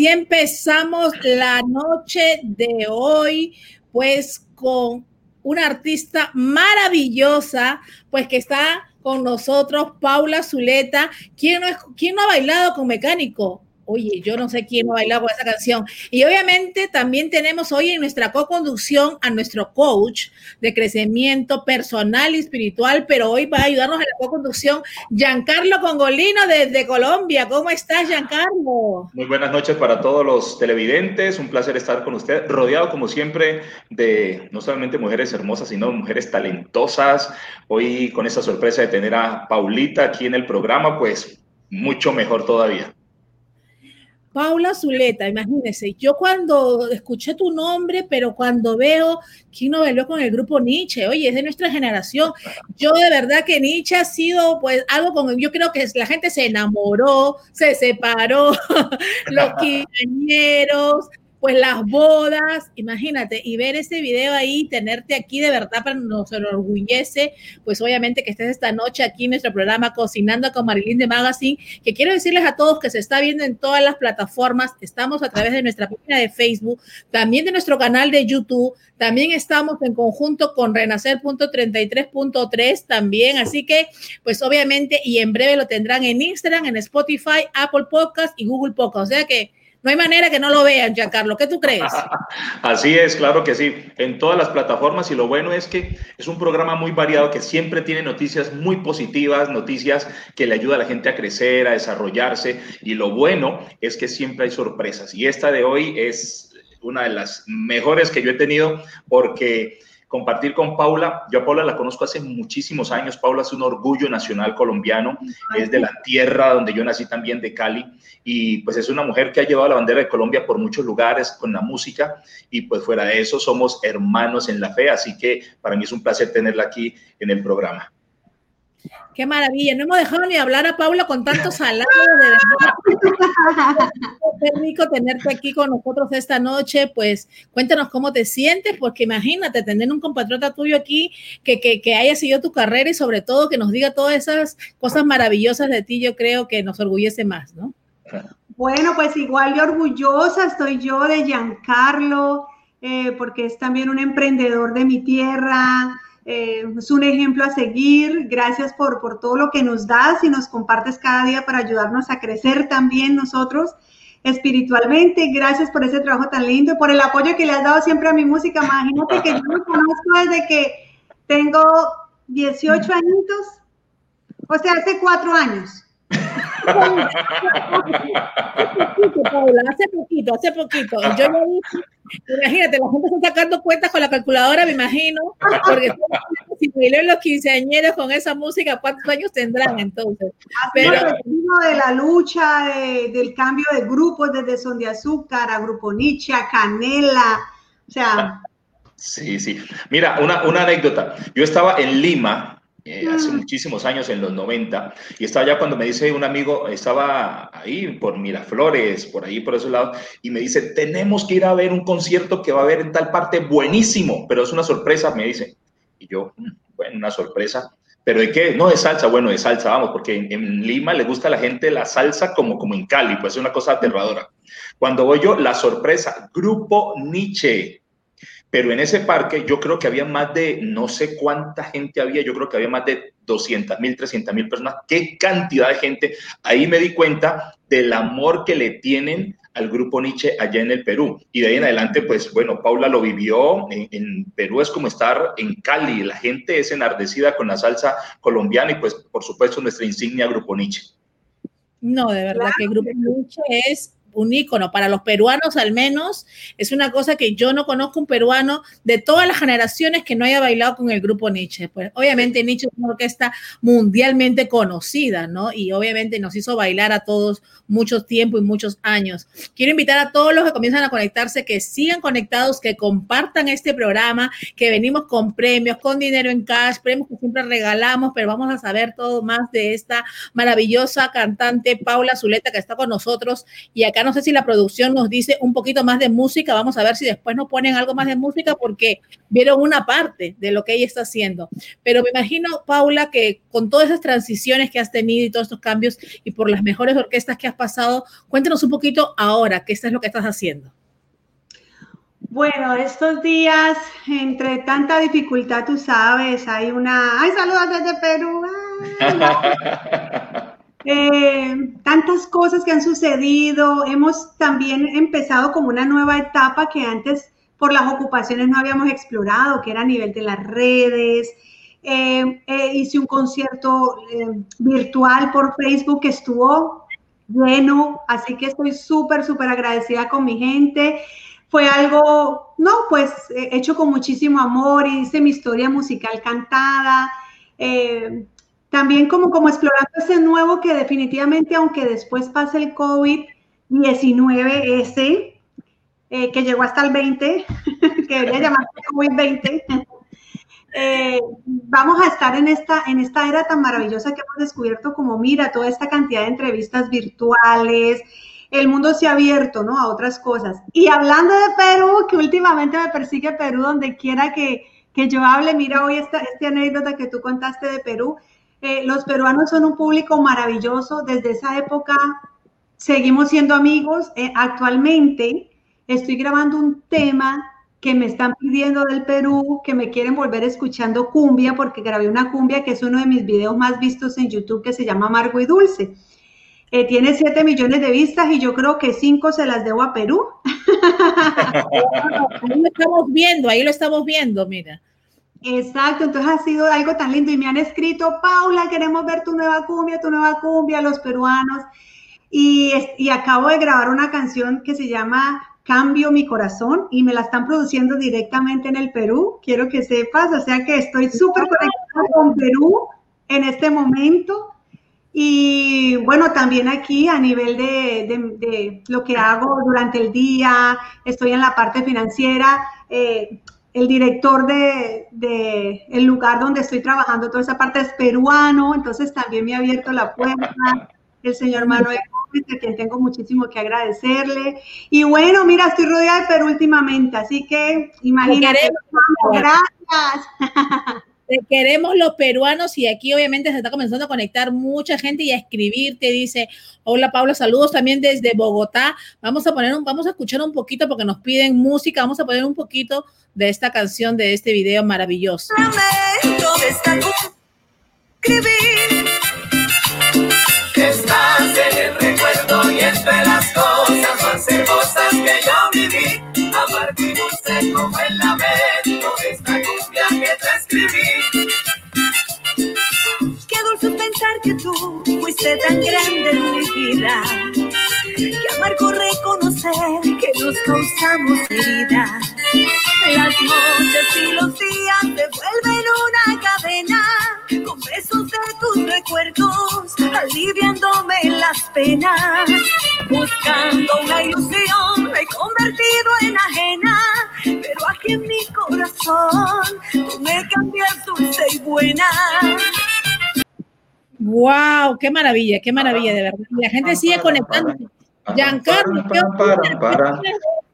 así empezamos la noche de hoy, pues con una artista maravillosa, pues que está con nosotros, Paula Zuleta. ¿Quién no, es- quién no ha bailado con Mecánico? Oye, yo no sé quién bailado con esa canción. Y obviamente también tenemos hoy en nuestra co-conducción a nuestro coach de crecimiento personal y espiritual, pero hoy va a ayudarnos en la co-conducción Giancarlo Congolino desde Colombia. ¿Cómo estás, Giancarlo? Muy buenas noches para todos los televidentes, un placer estar con usted, rodeado como siempre de no solamente mujeres hermosas, sino mujeres talentosas. Hoy con esa sorpresa de tener a Paulita aquí en el programa, pues mucho mejor todavía. Paula Zuleta, imagínese, yo cuando escuché tu nombre, pero cuando veo quién no bailó con el grupo Nietzsche, oye, es de nuestra generación. Yo de verdad que Nietzsche ha sido pues algo con, yo creo que la gente se enamoró, se separó, los quinceañeros, pues las bodas, imagínate, y ver ese video ahí, tenerte aquí de verdad para nos enorgullece, pues obviamente que estés esta noche aquí en nuestro programa Cocinando con Marilyn de Magazine, que quiero decirles a todos que se está viendo en todas las plataformas, estamos a través de nuestra página de Facebook, también de nuestro canal de YouTube, también estamos en conjunto con renacer.33.3 también, así que pues obviamente y en breve lo tendrán en Instagram, en Spotify, Apple Podcast y Google Podcast, o sea que no hay manera que no lo vean, Giancarlo. ¿Qué tú crees? Así es, claro que sí, en todas las plataformas y lo bueno es que es un programa muy variado que siempre tiene noticias muy positivas, noticias que le ayuda a la gente a crecer, a desarrollarse y lo bueno es que siempre hay sorpresas y esta de hoy es una de las mejores que yo he tenido porque compartir con Paula. Yo a Paula la conozco hace muchísimos años. Paula es un orgullo nacional colombiano, es de la tierra donde yo nací también, de Cali, y pues es una mujer que ha llevado la bandera de Colombia por muchos lugares con la música, y pues fuera de eso somos hermanos en la fe, así que para mí es un placer tenerla aquí en el programa. Qué maravilla, no hemos dejado ni hablar a Paula con tanto salado, de verdad. Qué rico tenerte aquí con nosotros esta noche, pues cuéntanos cómo te sientes, porque imagínate tener un compatriota tuyo aquí que, que, que haya seguido tu carrera y sobre todo que nos diga todas esas cosas maravillosas de ti, yo creo que nos orgullece más, ¿no? Bueno, pues igual de orgullosa estoy yo de Giancarlo, eh, porque es también un emprendedor de mi tierra, eh, es un ejemplo a seguir. Gracias por, por todo lo que nos das y nos compartes cada día para ayudarnos a crecer también nosotros espiritualmente. Gracias por ese trabajo tan lindo y por el apoyo que le has dado siempre a mi música. Imagínate que yo me conozco desde que tengo 18 añitos, o sea, hace cuatro años. Paula, hace poquito, hace poquito. Yo ya dije, imagínate, la gente está sacando cuentas con la calculadora, me imagino, porque si en los quinceañeros con esa música, ¿cuántos años tendrán entonces? Pero de la lucha, de, del cambio de grupos, desde Son de Azúcar a Grupo Nietzsche, a Canela, o sea. Sí, sí. Mira, una, una anécdota. Yo estaba en Lima, eh, hace muchísimos años, en los 90, y estaba ya cuando me dice un amigo, estaba ahí por Miraflores, por ahí, por esos lados, y me dice, tenemos que ir a ver un concierto que va a haber en tal parte buenísimo, pero es una sorpresa, me dice. Y yo, bueno, una sorpresa. ¿Pero de qué? No, de salsa. Bueno, de salsa, vamos, porque en, en, Lima le gusta a la gente la salsa como, como en Cali, pues es una cosa aterradora. Cuando voy yo, la sorpresa, Grupo Nietzsche. Pero en ese parque yo creo que había más de, no sé cuánta gente había, yo creo que había más de 200 mil, 300 mil personas. Qué cantidad de gente. Ahí me di cuenta del amor que le tienen al grupo Nietzsche allá en el Perú. Y de ahí en adelante, pues bueno, Paula lo vivió. En, Perú es como estar en Cali. La gente es enardecida con la salsa colombiana y pues por supuesto nuestra insignia grupo Nietzsche. No, de verdad que grupo Nietzsche es un ícono, para los peruanos al menos, es una cosa que yo no conozco un peruano de todas las generaciones que no haya bailado con el grupo Nietzsche. Pues obviamente Nietzsche es una orquesta mundialmente conocida, ¿no? Y obviamente nos hizo bailar a todos mucho tiempo y muchos años. Quiero invitar a todos los que comienzan a conectarse, que sigan conectados, que compartan este programa, que venimos con premios, con dinero en cash, premios que siempre regalamos, pero vamos a saber todo más de esta maravillosa cantante Paula Zuleta que está con nosotros y acá no sé si la producción nos dice un poquito más de música. Vamos a ver si después nos ponen algo más de música porque vieron una parte de lo que ella está haciendo. Pero me imagino, Paula, que con todas esas transiciones que has tenido y todos estos cambios y por las mejores orquestas que has pasado, cuéntanos un poquito ahora, ¿qué es lo que estás haciendo? Bueno, estos días, entre tanta dificultad, tú sabes, hay una... ¡Ay, saludos desde Perú! Eh, tantas cosas que han sucedido. Hemos también empezado como una nueva etapa que antes por las ocupaciones no habíamos explorado, que era a nivel de las redes. Eh, eh, hice un concierto virtual por Facebook que estuvo lleno, así que estoy súper, súper agradecida con mi gente. Fue algo, no, pues hecho con muchísimo amor, hice mi historia musical cantada también como, como explorando ese nuevo que definitivamente, aunque después pase el COVID-19 ese, eh, que llegó hasta el 20, que debería llamarse COVID-20, eh, vamos a estar en esta, en esta era tan maravillosa que hemos descubierto como, mira, toda esta cantidad de entrevistas virtuales, el mundo se ha abierto, ¿no? A otras cosas. Y hablando de Perú, que últimamente me persigue Perú, donde quiera que, que yo hable, mira hoy esta, esta anécdota que tú contaste de Perú, los peruanos son un público maravilloso. Desde esa época seguimos siendo amigos. Eh, actualmente estoy grabando un tema que me están pidiendo del Perú, que me quieren volver escuchando cumbia, porque grabé una cumbia que es uno de mis videos más vistos en YouTube, que se llama Amargo y Dulce. Eh, tiene 7 millones de vistas y yo creo que 5 se las debo a Perú. ahí lo estamos viendo, ahí lo estamos viendo, mira. Exacto, entonces ha sido algo tan lindo y me han escrito, Paula, queremos ver tu nueva cumbia, tu nueva cumbia, los peruanos. Y, y acabo de grabar una canción que se llama Cambio mi corazón y me la están produciendo directamente en el Perú, quiero que sepas, o sea que estoy súper conectada con Perú en este momento. Y bueno, también aquí a nivel de, de, lo que hago durante el día, estoy en la parte financiera. Eh, el director de, el lugar donde estoy trabajando, toda esa parte es peruano, entonces también me ha abierto la puerta el señor Manuel Gómez, a quien tengo muchísimo que agradecerle. Y bueno, mira, estoy rodeada de Perú últimamente, así que imagínate. Gracias. Te queremos los peruanos y aquí obviamente se está comenzando a conectar mucha gente y a escribir. Te dice, hola Paula, saludos también desde Bogotá. Vamos a poner un, vamos a escuchar un poquito porque nos piden música. Vamos a poner un poquito de esta canción, de este video maravilloso. Tan grande en mi vida. Amargo reconocer que nos causamos heridas. Las noches y los días se vuelven una cadena con besos de tus recuerdos, aliviándome las penas. Buscando una ilusión, me he convertido en ajena, pero aquí en mi corazón tú me cambias dulce y buena. Wow, qué maravilla, qué maravilla, de verdad. La gente sigue conectando. Giancarlo, ¿qué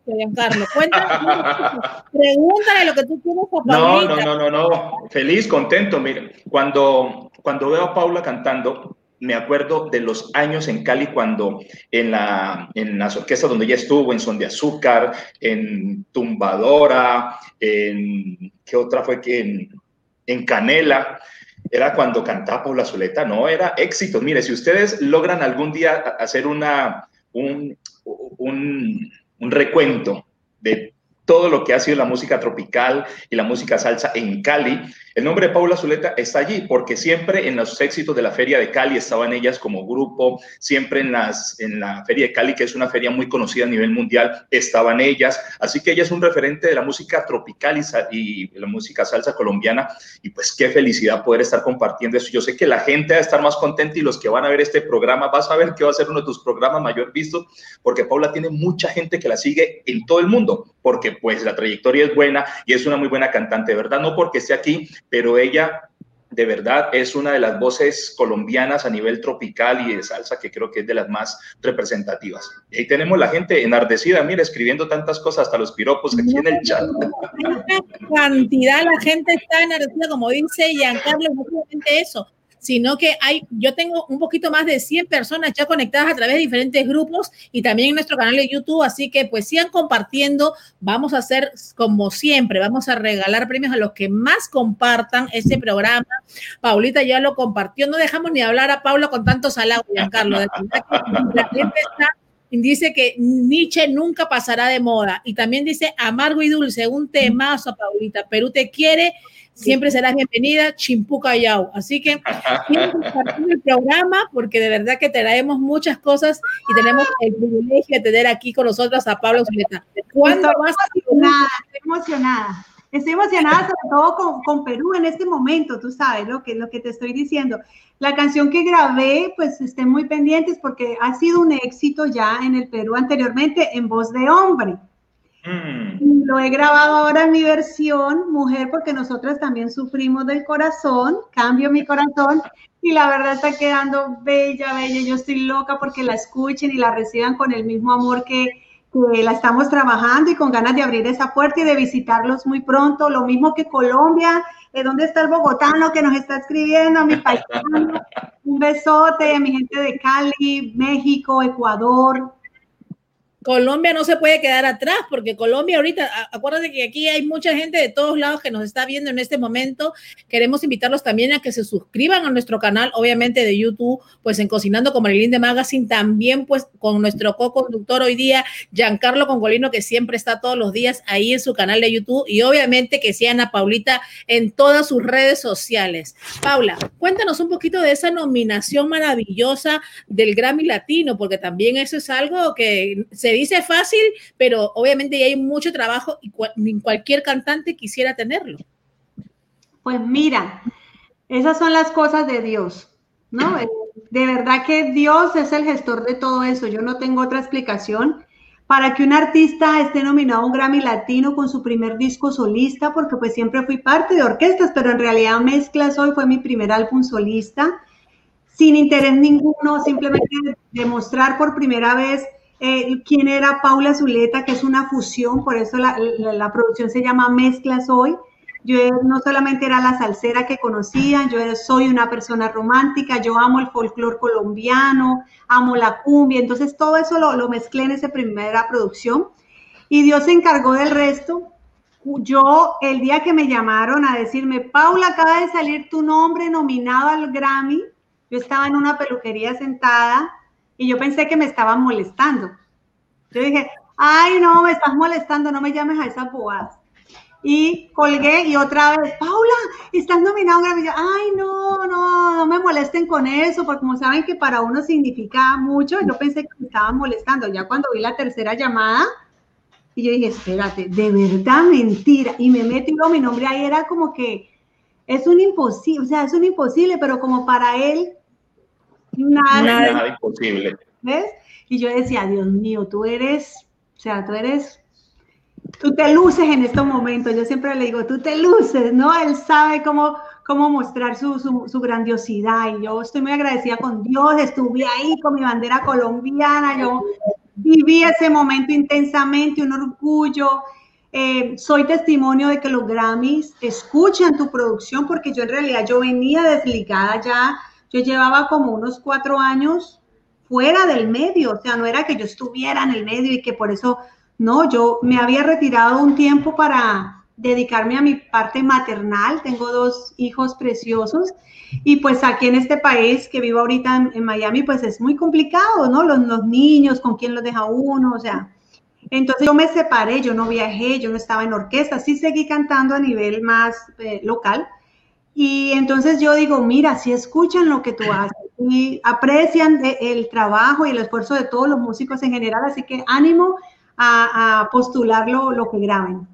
Giancarlo, cuéntame, pregúntale lo que tú quieres a Paulita. No, no, no, no, no, feliz, contento. Mira, cuando, cuando veo a Paula cantando, me acuerdo de los años en Cali cuando en, la, en las orquestas donde ella estuvo, en Son de Azúcar, en Tumbadora, en, ¿qué otra fue que en, en Canela? Era cuando cantaba Paula Zuleta, no, era éxito. Mire, si ustedes logran algún día hacer una, un, un, un recuento de todo lo que ha sido la música tropical y la música salsa en Cali. El nombre de Paula Zuleta está allí porque siempre en los éxitos de la Feria de Cali estaban ellas como grupo, siempre en, la Feria de Cali, que es una feria muy conocida a nivel mundial, estaban ellas. Así que ella es un referente de la música tropical y, la música salsa colombiana. Y pues qué felicidad poder estar compartiendo eso. Yo sé que la gente va a estar más contenta y los que van a ver este programa, vas a ver que va a ser uno de tus programas mayor vistos, porque Paula tiene mucha gente que la sigue en todo el mundo, porque pues la trayectoria es buena y es una muy buena cantante, verdad, no porque esté aquí, pero ella de verdad es una de las voces colombianas a nivel tropical y de salsa que creo que es de las más representativas. Y ahí tenemos la gente enardecida, mira, escribiendo tantas cosas, hasta los piropos aquí en el chat. cantidad, la gente está enardecida, como dice Giancarlo, no solamente eso, sino que hay, yo tengo un poquito más de 100 personas ya conectadas a través de diferentes grupos y también en nuestro canal de YouTube, así que pues sigan compartiendo, vamos a hacer como siempre, vamos a regalar premios a los que más compartan este programa. Paulita ya lo compartió, no dejamos ni hablar a Paula con tantos halagos, Giancarlo, de la gente está dice que Nietzsche nunca pasará de moda. Y también dice amargo y dulce, un temazo, Paulita. Perú te quiere siempre serás bienvenida, Chimpuca Yau. Así que compartir el programa porque de verdad que traemos muchas cosas y tenemos el privilegio de tener aquí con nosotros a Pablo Zuleta. ¿Cuándo estoy vas emocionada, estoy emocionada. Estoy emocionada sobre todo con, con, Perú en este momento, tú sabes lo que, lo que te estoy diciendo. La canción que grabé, pues estén muy pendientes porque ha sido un éxito ya en el Perú anteriormente en voz de hombre. Mm. Lo he grabado ahora en mi versión mujer porque nosotras también sufrimos del corazón, cambio mi corazón y la verdad está quedando bella, bella. Yo estoy loca porque la escuchen y la reciban con el mismo amor que, la estamos trabajando y con ganas de abrir esa puerta y de visitarlos muy pronto. Lo mismo que Colombia. ¿De dónde está el bogotano que nos está escribiendo? Mi paisano. Un besote mi gente de Cali, México, Ecuador, Colombia no se puede quedar atrás, porque Colombia ahorita, acuérdate que aquí hay mucha gente de todos lados que nos está viendo en este momento. Queremos invitarlos también a que se suscriban a nuestro canal, obviamente de YouTube, pues en Cocinando con Marilyn de Magazine, también pues con nuestro co-conductor hoy día, Giancarlo Congolino, que siempre está todos los días ahí en su canal de YouTube, y obviamente que sean a Paulita en todas sus redes sociales. Paula, cuéntanos un poquito de esa nominación maravillosa del Grammy Latino, porque también eso es algo que se dice fácil, pero obviamente hay mucho trabajo y cualquier cantante quisiera tenerlo. Pues mira, esas son las cosas de Dios, ¿no? Eh, de verdad que Dios es el gestor de todo eso. Yo no tengo otra explicación para que un artista esté nominado a un Grammy Latino con su primer disco solista, porque pues siempre fui parte de orquestas, pero en realidad Mezclas hoy fue mi primer álbum solista, sin interés ninguno, simplemente demostrar por primera vez eh, quién era Paula Zuleta, que es una fusión, por eso la, producción se llama Mezclas Hoy. Yo no solamente era la salsera que conocían, yo soy una persona romántica, yo amo el folclore colombiano, amo la cumbia, entonces todo eso lo, lo mezclé en esa primera producción y Dios se encargó del resto. Yo, el día que me llamaron a decirme, Paula, acaba de salir tu nombre nominado al Grammy, yo estaba en una peluquería sentada y yo pensé que me estaban molestando. Yo dije, ay, no, me estás molestando, no me llames a esas bobadas. Y colgué y otra vez, Paula, estás nominado a un. Ay, no, no, no me molesten con eso, porque como saben que para uno significa mucho, yo pensé que me estaban molestando. Ya cuando vi la tercera llamada, y yo dije, espérate, de verdad mentira. Y me metí, mi nombre ahí era como que es un imposible, o sea, es un imposible, pero como para él Nada, imposible. ¿Ves? Y yo decía, Dios mío, tú eres, o sea, tú eres, tú te luces en estos momentos. Yo siempre le digo, tú te luces, ¿no? Él sabe cómo, cómo mostrar su, su, grandiosidad. Y yo estoy muy agradecida con Dios, estuve ahí con mi bandera colombiana, yo viví ese momento intensamente, un orgullo. Eh, soy testimonio de que los Grammys escuchan tu producción porque yo en realidad yo venía desligada ya yo llevaba como unos cuatro años fuera del medio, o sea, no era que yo estuviera en el medio y que por eso, no, yo me había retirado un tiempo para dedicarme a mi parte maternal, tengo dos hijos preciosos y pues aquí en este país que vivo ahorita en, Miami, pues es muy complicado, ¿no? Los, los niños, con quién los deja uno, o sea, entonces yo me separé, yo no viajé, yo no estaba en orquesta, sí seguí cantando a nivel más eh, local. Y entonces yo digo, mira, si escuchan lo que tú haces y aprecian el trabajo y el esfuerzo de todos los músicos en general, así que ánimo a, a postular lo, lo que graben.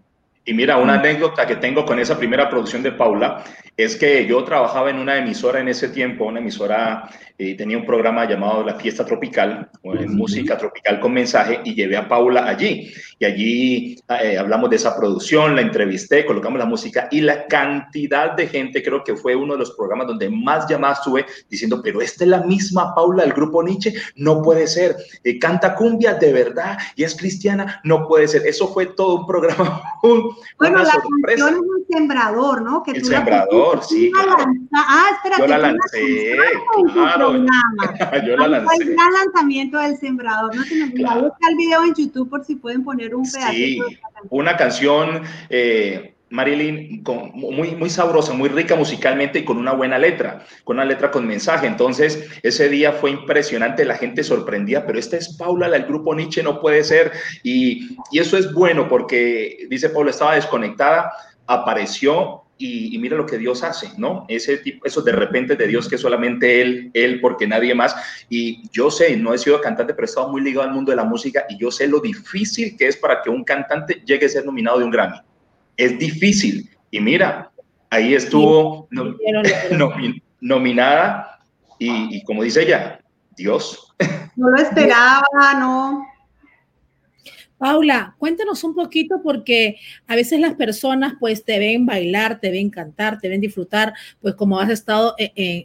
Y mira, una anécdota que tengo con esa primera producción de Paula es que yo trabajaba en una emisora en ese tiempo, una emisora, eh, tenía un programa llamado La Fiesta Tropical, música tropical con mensaje, y llevé a Paula allí. Y allí eh, hablamos de esa producción, la entrevisté, colocamos la música y la cantidad de gente, creo que fue uno de los programas donde más llamadas tuve diciendo, pero esta es la misma Paula del grupo Nietzsche, no puede ser, eh, canta cumbia de verdad y es cristiana, no puede ser. Eso fue todo un programa, bueno, la sorpresa. canción es un sembrador, ¿no? Que el sembrador, sí. Ah, espérate. Yo la lancé, claro. yo la lancé. El gran lanzamiento del sembrador, no se me olvida. Claro. Busca el video en YouTube por si pueden poner un pedacito. Sí, una canción... Eh, Marilyn, muy, muy sabrosa, muy rica musicalmente y con una buena letra, con una letra con mensaje. Entonces, ese día fue impresionante, la gente sorprendía, pero esta es Paula, la del grupo Nietzsche, no puede ser. Y, y eso es bueno porque, dice Paula, estaba desconectada, apareció y, mira lo que Dios hace, ¿no? Ese tipo, eso de repente de Dios que solamente Él, Él, porque nadie más. Y yo sé, no he sido cantante, pero he estado muy ligado al mundo de la música y yo sé lo difícil que es para que un cantante llegue a ser nominado de un Grammy es difícil. Y mira, ahí estuvo nominada y, como dice ella, Dios. No lo esperaba, no. Paula, cuéntanos un poquito porque a veces las personas pues te ven bailar, te ven cantar, te ven disfrutar, pues como has estado e, e,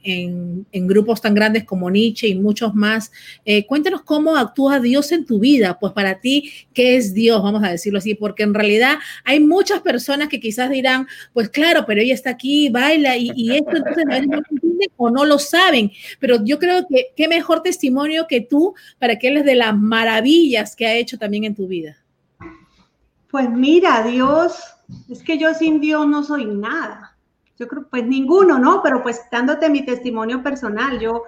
en, grupos tan grandes como Nietzsche y muchos más. Eh, cuéntanos cómo actúa Dios en tu vida, pues para ti, ¿qué es Dios? Vamos a decirlo así, porque en realidad hay muchas personas que quizás dirán, pues claro, pero ella está aquí, baila y, esto, entonces no entienden o no lo saben, pero yo creo que qué mejor testimonio que tú para que él es de las maravillas que ha hecho también en tu vida. Pues mira, Dios, es que yo sin Dios no soy nada. Yo creo, pues ninguno, ¿no? Pero pues dándote mi testimonio personal, yo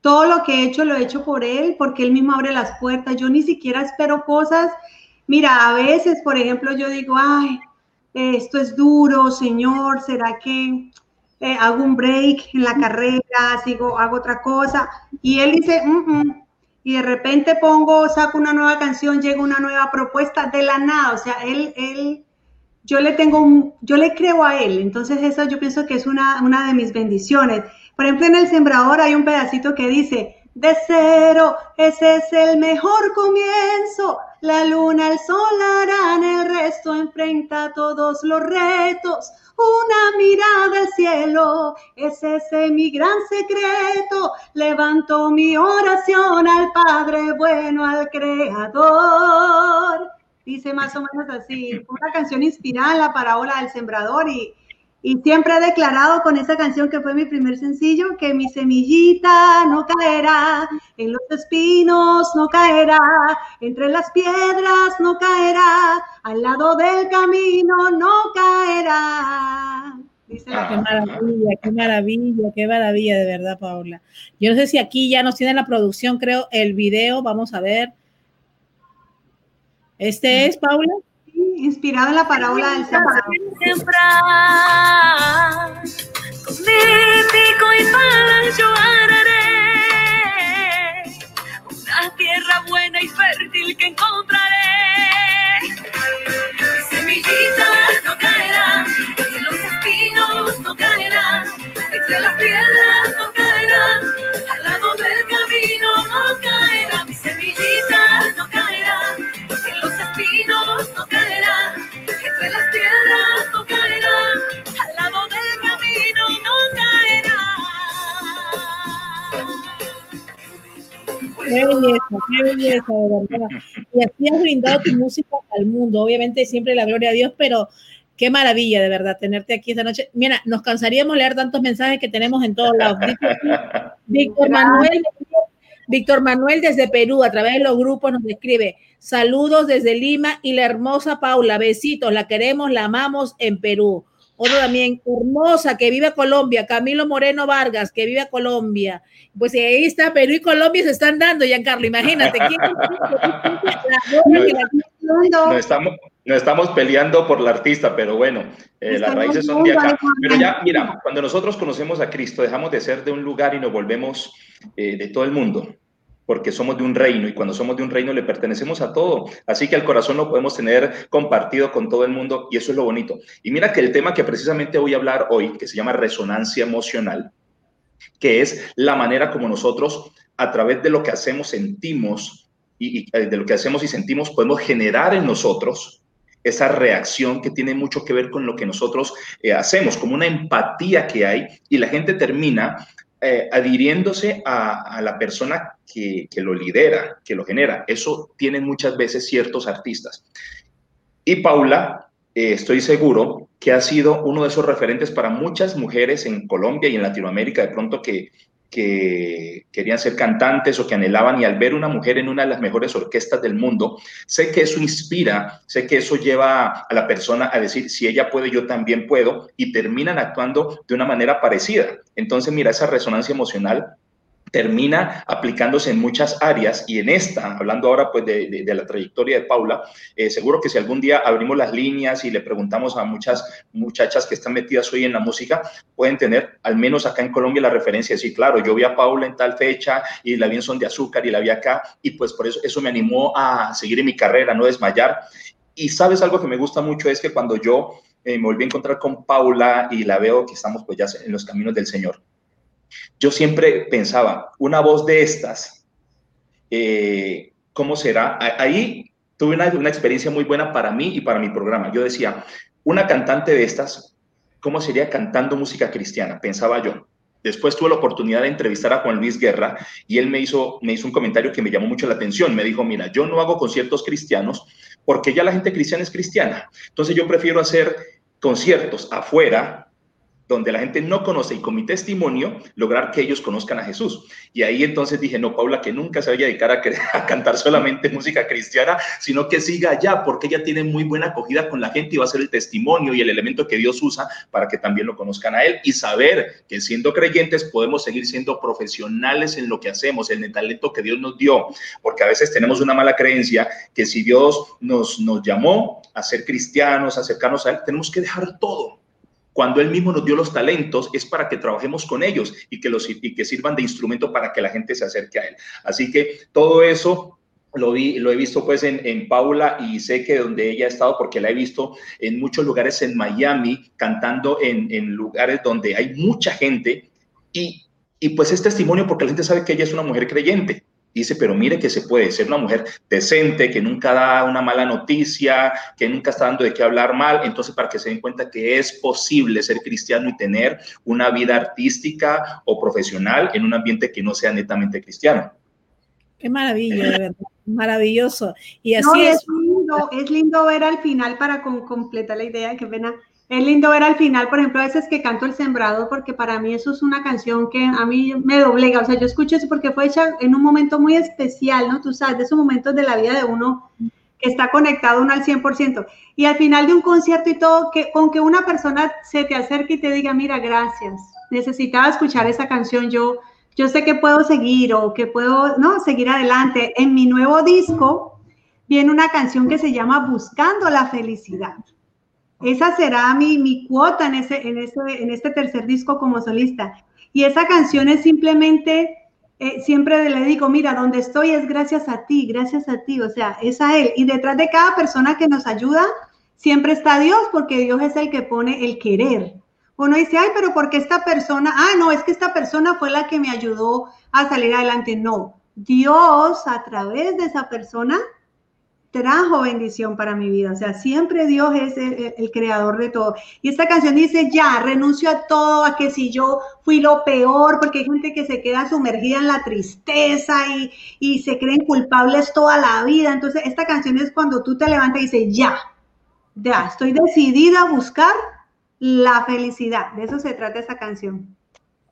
todo lo que he hecho lo he hecho por Él, porque Él mismo abre las puertas. Yo ni siquiera espero cosas. Mira, a veces, por ejemplo, yo digo, ay, esto es duro, Señor, ¿será que eh, hago un break en la carrera, sigo, hago otra cosa? Y Él dice, mm, mm, y de repente pongo, saco una nueva canción, llega una nueva propuesta de la nada, o sea, él, él, yo le tengo, un, yo le creo a él, entonces eso yo pienso que es una, una de mis bendiciones. Por ejemplo, en El Sembrador hay un pedacito que dice, de cero, ese es el mejor comienzo, la luna, el sol harán el resto, enfrenta todos los retos, una mirada al cielo, es ese mi gran secreto. Levanto mi oración al Padre bueno, al Creador. Dice más o menos así, una canción inspirada en la parábola del sembrador y, y siempre he declarado con esa canción que fue mi primer sencillo que mi semillita no caerá, en los espinos no caerá, entre las piedras no caerá, al lado del camino no caerá. Dice qué maravilla, qué maravilla, qué maravilla de verdad, Paula. Yo no sé si aquí ya nos tienen la producción, creo, el video, vamos a ver. ¿Este es, Paula? Inspirado en la parábola del sembrador. Con mi pico y pala yo araré una tierra buena y fértil que encontraré. Semillitas no caerán, en los espinos no caerán, entre las piedras no caerán, al lado del camino no caerán, belleza, qué belleza, de verdad. Y así has brindado tu música al mundo. Obviamente siempre la gloria a Dios, pero Qué maravilla, de verdad, tenerte aquí esta noche. Mira, nos cansaríamos leer tantos mensajes que tenemos en todos lados. Víctor Manuel, Víctor Manuel desde Perú, a través de los grupos, nos escribe: Saludos desde Lima y la hermosa Paula, besitos, la queremos, la amamos en Perú. Otro también, hermosa, que vive Colombia, Camilo Moreno Vargas, que vive Colombia. Pues ahí está, Perú y Colombia se están dando, Giancarlo, imagínate. no, estamos, no estamos peleando por la artista, pero bueno, eh, las raíces son de acá. Pero ya, mira, cuando nosotros conocemos a Cristo, dejamos de ser de un lugar y nos volvemos eh, de todo el mundo porque somos de un reino y cuando somos de un reino le pertenecemos a todo. Así que el corazón lo podemos tener compartido con todo el mundo y eso es lo bonito. Y mira que el tema que precisamente voy a hablar hoy, que se llama resonancia emocional, que es la manera como nosotros a través de lo que hacemos, sentimos y, eh, de lo que hacemos y sentimos podemos generar en nosotros esa reacción que tiene mucho que ver con lo que nosotros eh, hacemos, como una empatía que hay y la gente termina eh, adhiriéndose a, la persona que, lo lidera, que lo genera. Eso tienen muchas veces ciertos artistas. Y Paula, eh, estoy seguro que ha sido uno de esos referentes para muchas mujeres en Colombia y en Latinoamérica, de pronto que que querían ser cantantes o que anhelaban y al ver una mujer en una de las mejores orquestas del mundo, sé que eso inspira, sé que eso lleva a la persona a decir, si ella puede, yo también puedo, y terminan actuando de una manera parecida. Entonces, mira, esa resonancia emocional termina aplicándose en muchas áreas y en esta, hablando ahora pues de, la trayectoria de Paula, eh, seguro que si algún día abrimos las líneas y le preguntamos a muchas muchachas que están metidas hoy en la música, pueden tener al menos acá en Colombia la referencia, sí, claro, yo vi a Paula en tal fecha y la vi en Son de Azúcar y la vi acá y pues por eso eso me animó a seguir en mi carrera, no desmayar. Y sabes algo que me gusta mucho es que cuando yo eh, me volví a encontrar con Paula y la veo que estamos pues ya en los caminos del Señor, yo siempre pensaba, una voz de estas, eh, ¿cómo será? Ahí tuve una, una, experiencia muy buena para mí y para mi programa. Yo decía, una cantante de estas, ¿cómo sería cantando música cristiana? Pensaba yo. Después tuve la oportunidad de entrevistar a Juan Luis Guerra y él me hizo, me hizo un comentario que me llamó mucho la atención. Me dijo, mira, yo no hago conciertos cristianos porque ya la gente cristiana es cristiana. Entonces yo prefiero hacer conciertos afuera donde la gente no conoce y con mi testimonio lograr que ellos conozcan a Jesús. Y ahí entonces dije, no, Paula, que nunca se vaya a dedicar a, cantar solamente música cristiana, sino que siga allá, porque ella tiene muy buena acogida con la gente y va a ser el testimonio y el elemento que Dios usa para que también lo conozcan a Él. Y saber que siendo creyentes podemos seguir siendo profesionales en lo que hacemos, en el talento que Dios nos dio, porque a veces tenemos una mala creencia que si Dios nos, nos llamó a ser cristianos, a acercarnos a Él, tenemos que dejar todo cuando Él mismo nos dio los talentos, es para que trabajemos con ellos y que, los, y que sirvan de instrumento para que la gente se acerque a Él. Así que todo eso lo, vi, lo he visto pues en, en, Paula y sé que donde ella ha estado, porque la he visto en muchos lugares en Miami, cantando en, en lugares donde hay mucha gente y, y pues es testimonio porque la gente sabe que ella es una mujer creyente dice, pero mire que se puede ser una mujer decente, que nunca da una mala noticia, que nunca está dando de qué hablar mal, entonces para que se den cuenta que es posible ser cristiano y tener una vida artística o profesional en un ambiente que no sea netamente cristiano. Qué maravilla, de verdad, maravilloso. Y así es. lindo, es lindo ver al final para completar la idea, qué pena es lindo ver al final, por ejemplo, a veces que canto El Sembrado, porque para mí eso es una canción que a mí me doblega. O sea, yo escucho eso porque fue hecha en un momento muy especial, ¿no? Tú sabes, de esos momentos de la vida de uno que está conectado uno al 100%. Y al final de un concierto y todo, que, con que una persona se te acerque y te diga, mira, gracias, necesitaba escuchar esa canción, yo, yo sé que puedo seguir o que puedo, ¿no? Seguir adelante. En mi nuevo disco viene una canción que se llama Buscando la Felicidad. Esa será mi, mi cuota en, ese, en, ese, en este tercer disco como solista. Y esa canción es simplemente, eh, siempre le digo, mira, donde estoy es gracias a ti, gracias a ti, o sea, es a Él. Y detrás de cada persona que nos ayuda, siempre está Dios, porque Dios es el que pone el querer. Uno dice, ay, pero ¿por qué esta persona? Ah, no, es que esta persona fue la que me ayudó a salir adelante. No, Dios a través de esa persona trajo bendición para mi vida. O sea, siempre Dios es el, creador de todo. Y esta canción dice, ya, renuncio a todo, a que si yo fui lo peor, porque hay gente que se queda sumergida en la tristeza y, y se creen culpables toda la vida. Entonces, esta canción es cuando tú te levantas y dices, ya, ya estoy decidida a buscar la felicidad. De eso se trata esta canción.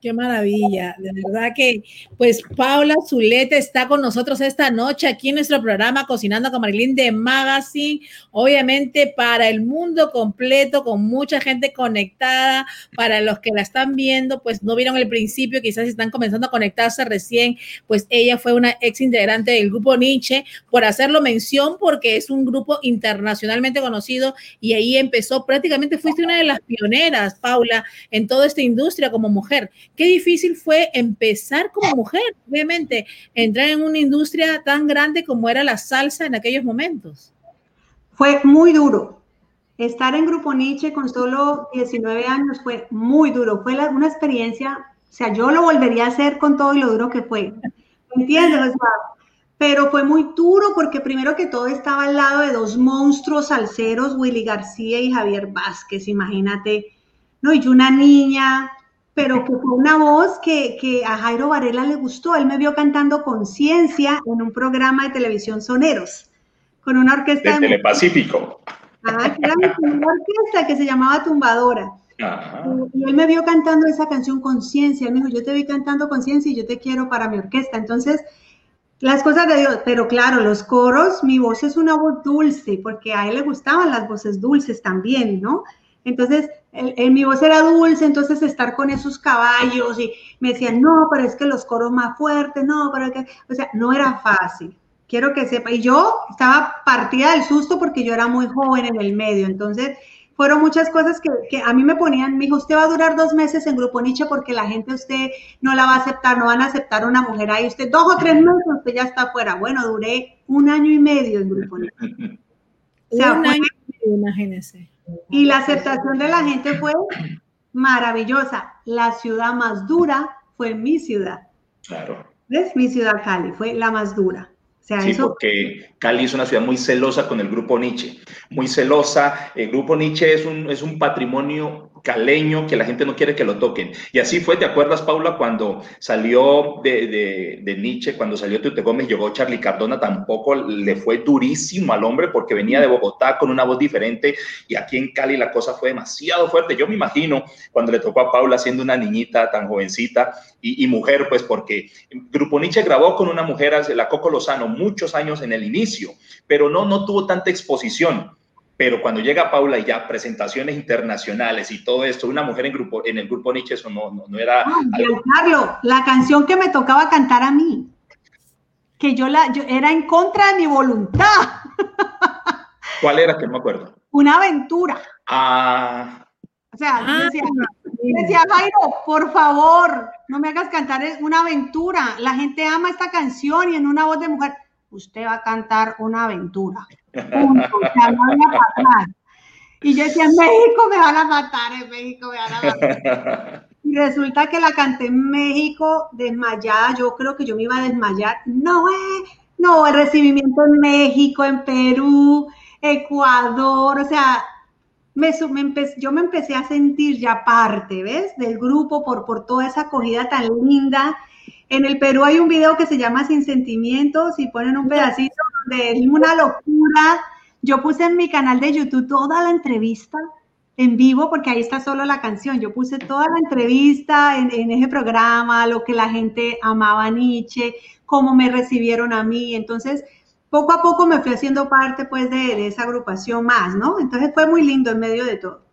Qué maravilla, de verdad que, pues Paula Zuleta está con nosotros esta noche aquí en nuestro programa Cocinando con Marilyn de Magazine, obviamente para el mundo completo, con mucha gente conectada, para los que la están viendo, pues no vieron el principio, quizás están comenzando a conectarse recién, pues ella fue una ex integrante del grupo Nietzsche, por hacerlo mención, porque es un grupo internacionalmente conocido y ahí empezó, prácticamente fuiste una de las pioneras, Paula, en toda esta industria como mujer qué difícil fue empezar como mujer, obviamente, entrar en una industria tan grande como era la salsa en aquellos momentos. Fue muy duro. Estar en Grupo Nietzsche con solo 19 años fue muy duro. Fue una experiencia, o sea, yo lo volvería a hacer con todo y lo duro que fue. ¿Entiendes? pero fue muy duro porque primero que todo estaba al lado de dos monstruos salseros, Willy García y Javier Vázquez, imagínate. No, y una niña pero que fue una voz que, que, a Jairo Varela le gustó. Él me vio cantando Conciencia en un programa de televisión Soneros, con una orquesta... De Telepacífico. Ah, que era una orquesta que se llamaba Tumbadora. Y él me vio cantando esa canción Conciencia. Él me dijo, yo te vi cantando Conciencia y yo te quiero para mi orquesta. Entonces, las cosas de Dios. Pero claro, los coros, mi voz es una voz dulce, porque a él le gustaban las voces dulces también, ¿no? Entonces, en mi voz era dulce, entonces estar con esos caballos y me decían, no, pero es que los coros más fuertes, no, pero que, o sea, no era fácil. Quiero que sepa, y yo estaba partida del susto porque yo era muy joven en el medio, entonces fueron muchas cosas que, que, a mí me ponían, me dijo, usted va a durar dos meses en Grupo Nietzsche porque la gente usted no la va a aceptar, no van a aceptar una mujer ahí, usted dos o tres meses, usted ya está afuera. Bueno, duré un año y medio en Grupo Nietzsche. O sea, un año y medio, imagínese. Y la aceptación de la gente fue maravillosa. La ciudad más dura fue mi ciudad. Claro. ¿Ves? Mi ciudad Cali fue la más dura. O sea, sí, eso... porque Cali es una ciudad muy celosa con el grupo Nietzsche, muy celosa. El grupo Nietzsche es un, es un patrimonio caleño que la gente no quiere que lo toquen. Y así fue, ¿te acuerdas, Paula, cuando salió de, de, Nietzsche, cuando salió Tute Gómez, llegó Charlie Cardona, tampoco le fue durísimo al hombre porque venía de Bogotá con una voz diferente y aquí en Cali la cosa fue demasiado fuerte. Yo me imagino cuando le tocó a Paula siendo una niñita tan jovencita y, y mujer, pues porque Grupo Nietzsche grabó con una mujer, la Coco Lozano, muchos años en el inicio, pero no, no tuvo tanta exposición pero cuando llega Paula y ya presentaciones internacionales y todo esto, una mujer en, grupo, en el grupo Nietzsche, eso no, no, no era... algo... Carlos, la canción que me tocaba cantar a mí, que yo, la, yo era en contra de mi voluntad. ¿Cuál era? Que no me acuerdo. Una aventura. Ah. O sea, ah, decía, decía, Jairo, por favor, no me hagas cantar una aventura. La gente ama esta canción y en una voz de mujer, usted va a cantar una aventura. Y yo decía, en México me van a matar, en México me van a matar. Y resulta que la canté en México desmayada. Yo creo que yo me iba a desmayar. No, eh, no, el recibimiento en México, en Perú, Ecuador, o sea, me, me yo me empecé a sentir ya parte, ¿ves? Del grupo por, por toda esa acogida tan linda. En el Perú hay un video que se llama Sin Sentimientos y ponen un pedacito donde es una locura. Yo puse en mi canal de YouTube toda la entrevista en vivo porque ahí está solo la canción. Yo puse toda la entrevista en, en ese programa, lo que la gente amaba a Nietzsche, cómo me recibieron a mí. Entonces, poco a poco me fui haciendo parte pues de, de esa agrupación más, ¿no? Entonces fue muy lindo en medio de todo.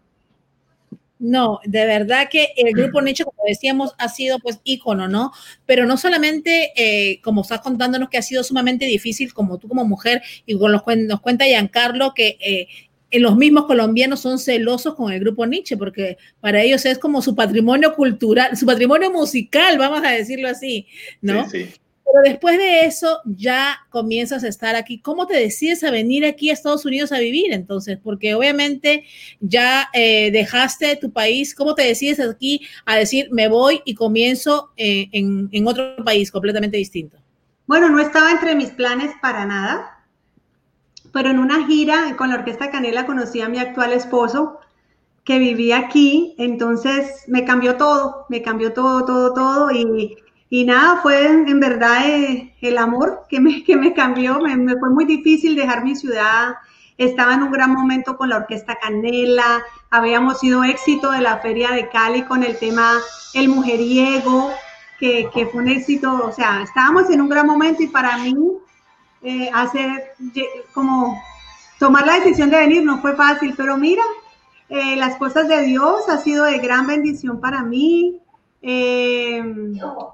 No, de verdad que el grupo Nietzsche, como decíamos, ha sido pues ícono, ¿no? Pero no solamente, eh, como estás contándonos, que ha sido sumamente difícil como tú como mujer, y nos, nos cuenta Giancarlo que eh, en los mismos colombianos son celosos con el grupo Nietzsche, porque para ellos es como su patrimonio cultural, su patrimonio musical, vamos a decirlo así, ¿no? Sí, sí. Pero después de eso ya comienzas a estar aquí. ¿Cómo te decides a venir aquí a Estados Unidos a vivir entonces? Porque obviamente ya eh, dejaste tu país. ¿Cómo te decides aquí a decir me voy y comienzo eh, en, en otro país completamente distinto? Bueno, no estaba entre mis planes para nada, pero en una gira con la Orquesta Canela conocí a mi actual esposo que vivía aquí, entonces me cambió todo, me cambió todo, todo, todo y y nada, fue en verdad eh, el amor que me, que me cambió. Me, me, fue muy difícil dejar mi ciudad estaba en un gran momento con la Orquesta Canela, habíamos sido éxito de la Feria de Cali con el tema El Mujeriego, que, que fue un éxito, o sea, estábamos en un gran momento y para mí eh, hacer como tomar la decisión de venir no fue fácil, pero mira, eh, las cosas de Dios ha sido de gran bendición para mí. Eh,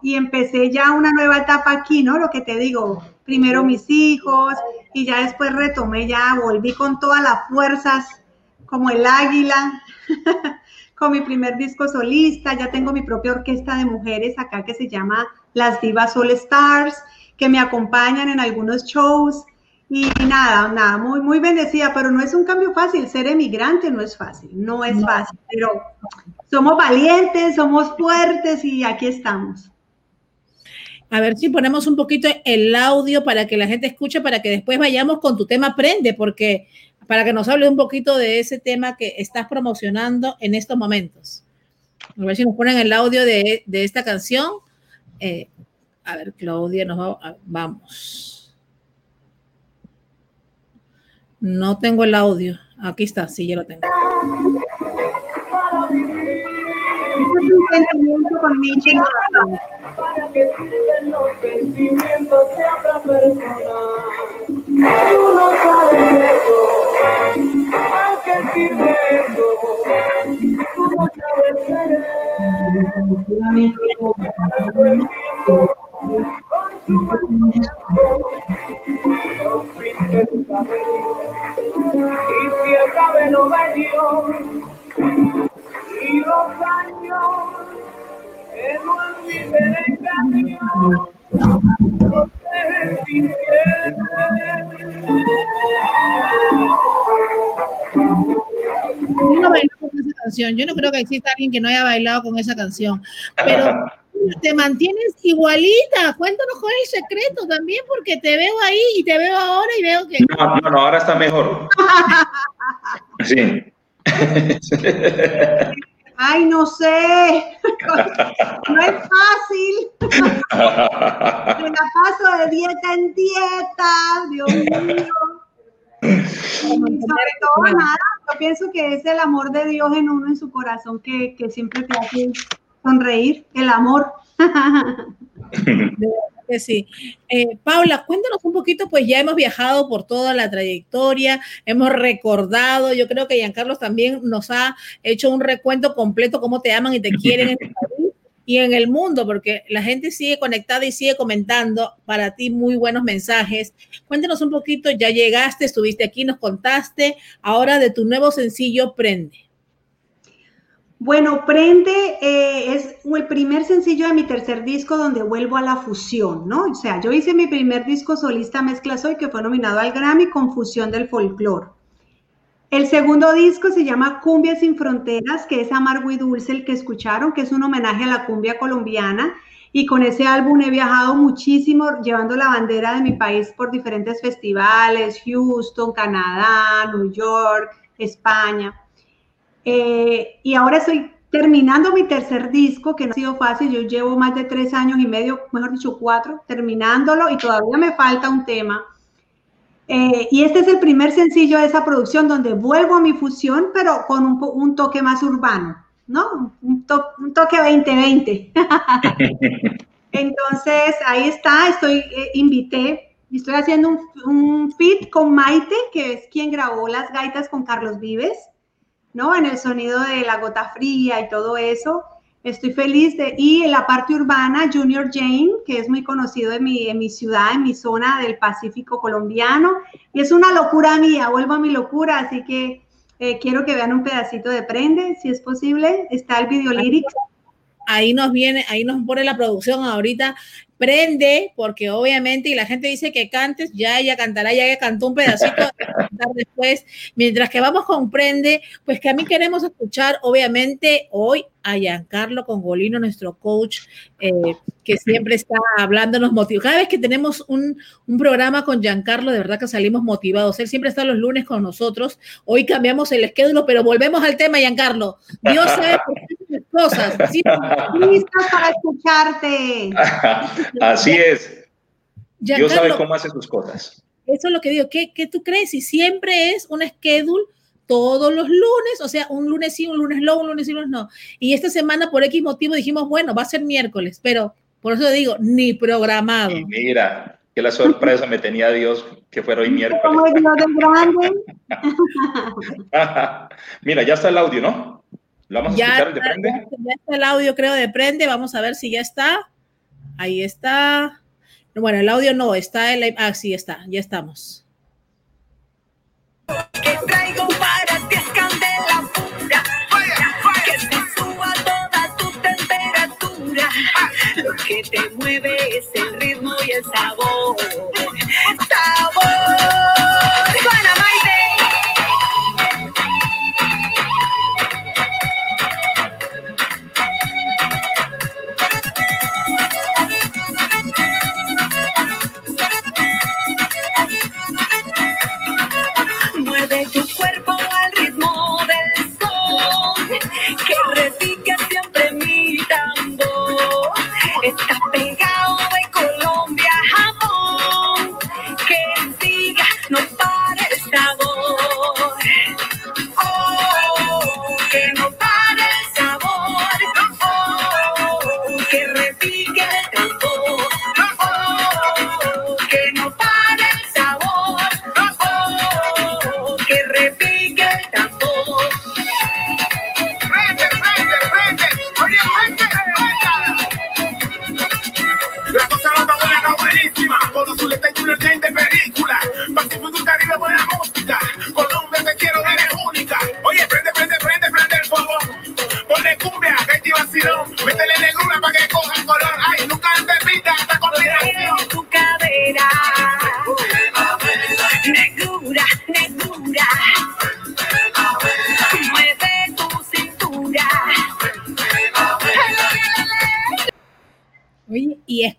y empecé ya una nueva etapa aquí, ¿no? Lo que te digo, primero mis hijos y ya después retomé, ya volví con todas las fuerzas, como el águila, con mi primer disco solista, ya tengo mi propia orquesta de mujeres acá que se llama Las Divas All Stars, que me acompañan en algunos shows. Y nada, nada, muy, muy bendecida, pero no es un cambio fácil. Ser emigrante no es fácil, no es fácil, pero somos valientes, somos fuertes y aquí estamos. A ver si ponemos un poquito el audio para que la gente escuche, para que después vayamos con tu tema Aprende, porque para que nos hable un poquito de ese tema que estás promocionando en estos momentos. A ver si nos ponen el audio de, esta canción. Eh, a ver, Claudia, nos va, vamos. No tengo el audio. Aquí está, sí, ya lo tengo. Yo no esa canción. Yo no creo que exista alguien que no haya bailado con esa canción. Pero te mantienes igualita. Cuéntanos con el secreto también, porque te veo ahí y te veo ahora y veo que. No, no, no ahora está mejor. Sí. Ay, no sé. No es fácil. Me la paso de dieta en dieta, Dios mío. Y sobre todo, nada, yo pienso que es el amor de Dios en uno, en su corazón, que, que siempre te hace sonreír, el amor. sí. Eh, Paula, cuéntanos un poquito, pues ya hemos viajado por toda la trayectoria, hemos recordado, yo creo que Giancarlos también nos ha hecho un recuento completo, cómo te aman y te quieren en el país y en el mundo, porque la gente sigue conectada y sigue comentando para ti muy buenos mensajes. Cuéntanos un poquito, ya llegaste, estuviste aquí, nos contaste ahora de tu nuevo sencillo Prende. Bueno, Prende eh, es el primer sencillo de mi tercer disco donde vuelvo a la fusión, ¿no? O sea, yo hice mi primer disco solista Mezcla Soy que fue nominado al Grammy con Fusión del Folclore. El segundo disco se llama Cumbia sin Fronteras, que es amargo y dulce el que escucharon, que es un homenaje a la cumbia colombiana. Y con ese álbum he viajado muchísimo, llevando la bandera de mi país por diferentes festivales, Houston, Canadá, New York, España. Eh, y ahora estoy terminando mi tercer disco, que no ha sido fácil. Yo llevo más de tres años y medio, mejor dicho, cuatro, terminándolo y todavía me falta un tema. Eh, y este es el primer sencillo de esa producción donde vuelvo a mi fusión, pero con un, un toque más urbano, ¿no? Un, un toque 2020. Entonces, ahí está, estoy, eh, invité, estoy haciendo un, un feat con Maite, que es quien grabó las gaitas con Carlos Vives. ¿No? En el sonido de la gota fría y todo eso. Estoy feliz de, y en la parte urbana, Junior Jane, que es muy conocido en mi, en mi ciudad, en mi zona del Pacífico colombiano, y es una locura mía, vuelvo a mi locura, así que eh, quiero que vean un pedacito de Prende, si es posible, está el video lyrics. Ahí nos viene, ahí nos pone la producción ahorita prende, porque obviamente, y la gente dice que cantes, ya ella cantará, ya ella cantó un pedacito después, mientras que vamos con prende, pues que a mí queremos escuchar, obviamente, hoy a Giancarlo Congolino, nuestro coach, eh, que siempre está hablándonos motivos. Cada vez que tenemos un, un, programa con Giancarlo, de verdad que salimos motivados. Él siempre está los lunes con nosotros. Hoy cambiamos el esquedulo, pero volvemos al tema, Giancarlo. Dios sabe por qué cosas. ¿sí? Listos para escucharte. Así es. Dios sabe cómo hace sus cosas. Eso es lo que digo. ¿Qué, qué tú crees? Si siempre es un schedule todos los lunes, o sea, un lunes sí, un lunes no, un lunes sí, un lunes no. Y esta semana por X motivo dijimos, bueno, va a ser miércoles, pero por eso digo, ni programado. Y mira, que la sorpresa me tenía Dios que fuera hoy miércoles. mira, ya está el audio, ¿no? ¿Lo vamos a escuchar de Prende? Ya está el audio, creo, de Prende. Vamos a ver si ya está. Ahí está. Bueno, el audio no, está el... Ah, sí, está, ya estamos. Que traigo para que te mueve es el ritmo y el sabor.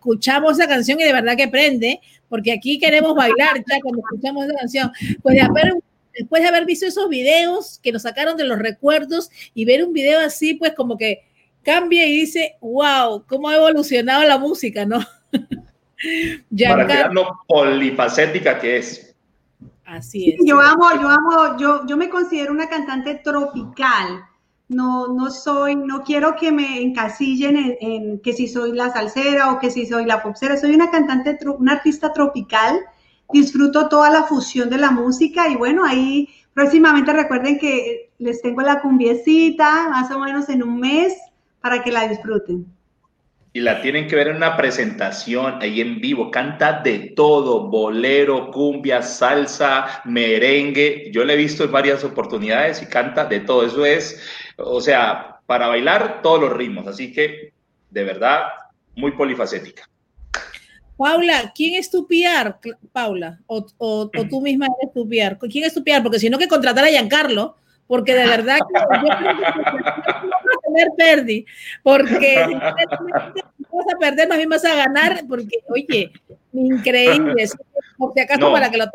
Escuchamos esa canción y de verdad que prende, porque aquí queremos bailar ya cuando escuchamos esa canción. Pues después de haber visto esos videos que nos sacaron de los recuerdos y ver un video así, pues como que cambia y dice, wow, cómo ha evolucionado la música, ¿no? Para que lo polifacética que es. Así es. yo amo, yo amo, yo, yo me considero una cantante tropical no, no soy, no quiero que me encasillen en, que si soy la salsera o que si soy la popsera, soy una cantante, una artista tropical, disfruto toda la fusión de la música y bueno, ahí próximamente recuerden que les tengo la cumbiecita, más o menos en un mes, para que la disfruten. Y la tienen que ver en una presentación ahí en vivo. Canta de todo, bolero, cumbia, salsa, merengue. Yo la he visto en varias oportunidades y canta de todo. Eso es o sea, para bailar todos los ritmos, así que de verdad, muy polifacética. Paula, ¿quién es tu PR, Paula? O, o, tú misma eres tu PR. ¿Quién es tu PR? Porque si no, que contratar a Giancarlo, porque de verdad que yo a tener perdi, porque vas a perder, más bien vas a ganar, porque, oye, increíble, por si acaso para que lo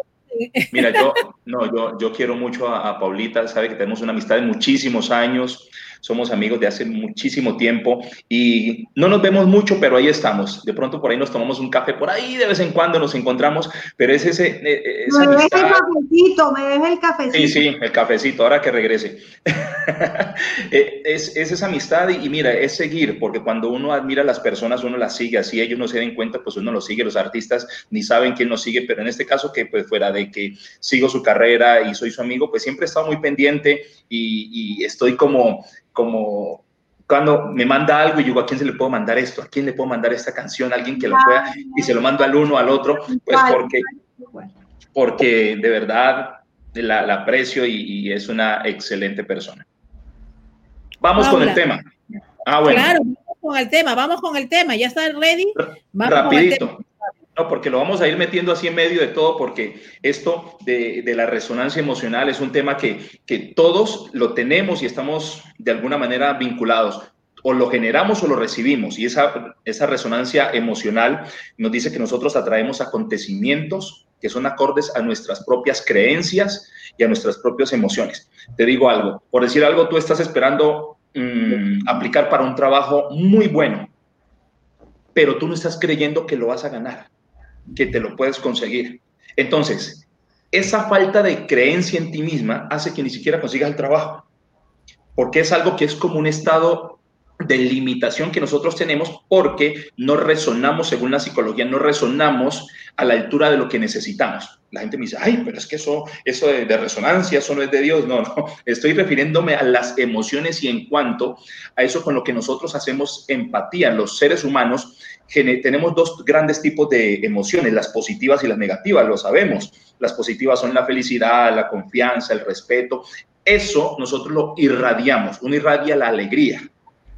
Mira, yo, no, yo, yo quiero mucho a, Paulita, sabe que tenemos una amistad de muchísimos años, somos amigos de hace muchísimo tiempo y no nos vemos mucho, pero ahí estamos. De pronto por ahí nos tomamos un café, por ahí de vez en cuando nos encontramos, pero es ese... Eh, eh, esa me deja el cafecito, me deja el cafecito. Sí, sí, el cafecito, ahora que regrese. Eh, es, es, esa amistad y, mira, es seguir, porque cuando uno admira a las personas, uno las sigue, así ellos no se den cuenta, pues uno los sigue, los artistas ni saben quién nos sigue, pero en este caso que pues fuera de que sigo su carrera y soy su amigo, pues siempre he estado muy pendiente y, y estoy como como cuando me manda algo y digo, ¿a quién se le puedo mandar esto? ¿A quién le puedo mandar esta canción? ¿A alguien que lo pueda? Y se lo mando al uno, al otro, pues porque, porque de verdad la, aprecio y, es una excelente persona. Vamos con el tema. Ah, bueno. Claro, vamos con el tema, vamos con el tema. ¿Ya está ready? Vamos Rapidito. No, porque lo vamos a ir metiendo así en medio de todo, porque esto de, la resonancia emocional es un tema que, todos lo tenemos y estamos de alguna manera vinculados. O lo generamos o lo recibimos. Y esa, esa resonancia emocional nos dice que nosotros atraemos acontecimientos que son acordes a nuestras propias creencias y a nuestras propias emociones. Te digo algo, por decir algo, tú estás esperando mm, aplicar para un trabajo muy bueno, pero tú no estás creyendo que lo vas a ganar que te lo puedes conseguir. Entonces, esa falta de creencia en ti misma hace que ni siquiera consigas el trabajo, porque es algo que es como un estado de limitación que nosotros tenemos porque no resonamos, según la psicología, no resonamos a la altura de lo que necesitamos. La gente me dice, ay, pero es que eso, eso de, resonancia, eso no es de Dios. No, no, estoy refiriéndome a las emociones y en cuanto a eso con lo que nosotros hacemos empatía. Los seres humanos tenemos dos grandes tipos de emociones, las positivas y las negativas, lo sabemos. Las positivas son la felicidad, la confianza, el respeto. Eso nosotros lo irradiamos, uno irradia la alegría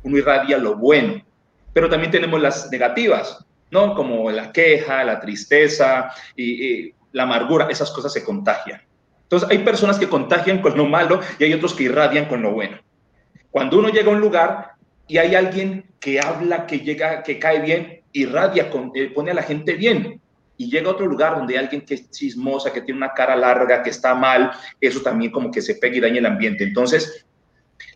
uno irradia lo bueno, pero también tenemos las negativas, ¿no? Como la queja, la tristeza y, la amargura, esas cosas se contagian. Entonces hay personas que contagian con lo malo y hay otros que irradian con lo bueno. Cuando uno llega a un lugar y hay alguien que habla, que llega, que cae bien, irradia, eh, pone a la gente bien. Y llega a otro lugar donde hay alguien que es chismosa, que tiene una cara larga, que está mal, eso también como que se pega y daña el ambiente. Entonces,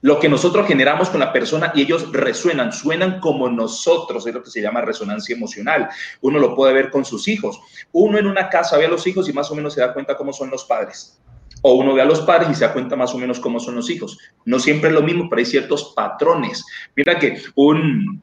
lo que nosotros generamos con la persona y ellos resuenan, suenan como nosotros, es lo que se llama resonancia emocional. Uno lo puede ver con sus hijos. Uno en una casa ve a los hijos y más o menos se da cuenta cómo son los padres. O uno ve a los padres y se da cuenta más o menos cómo son los hijos. No siempre es lo mismo, pero hay ciertos patrones. Mira que un,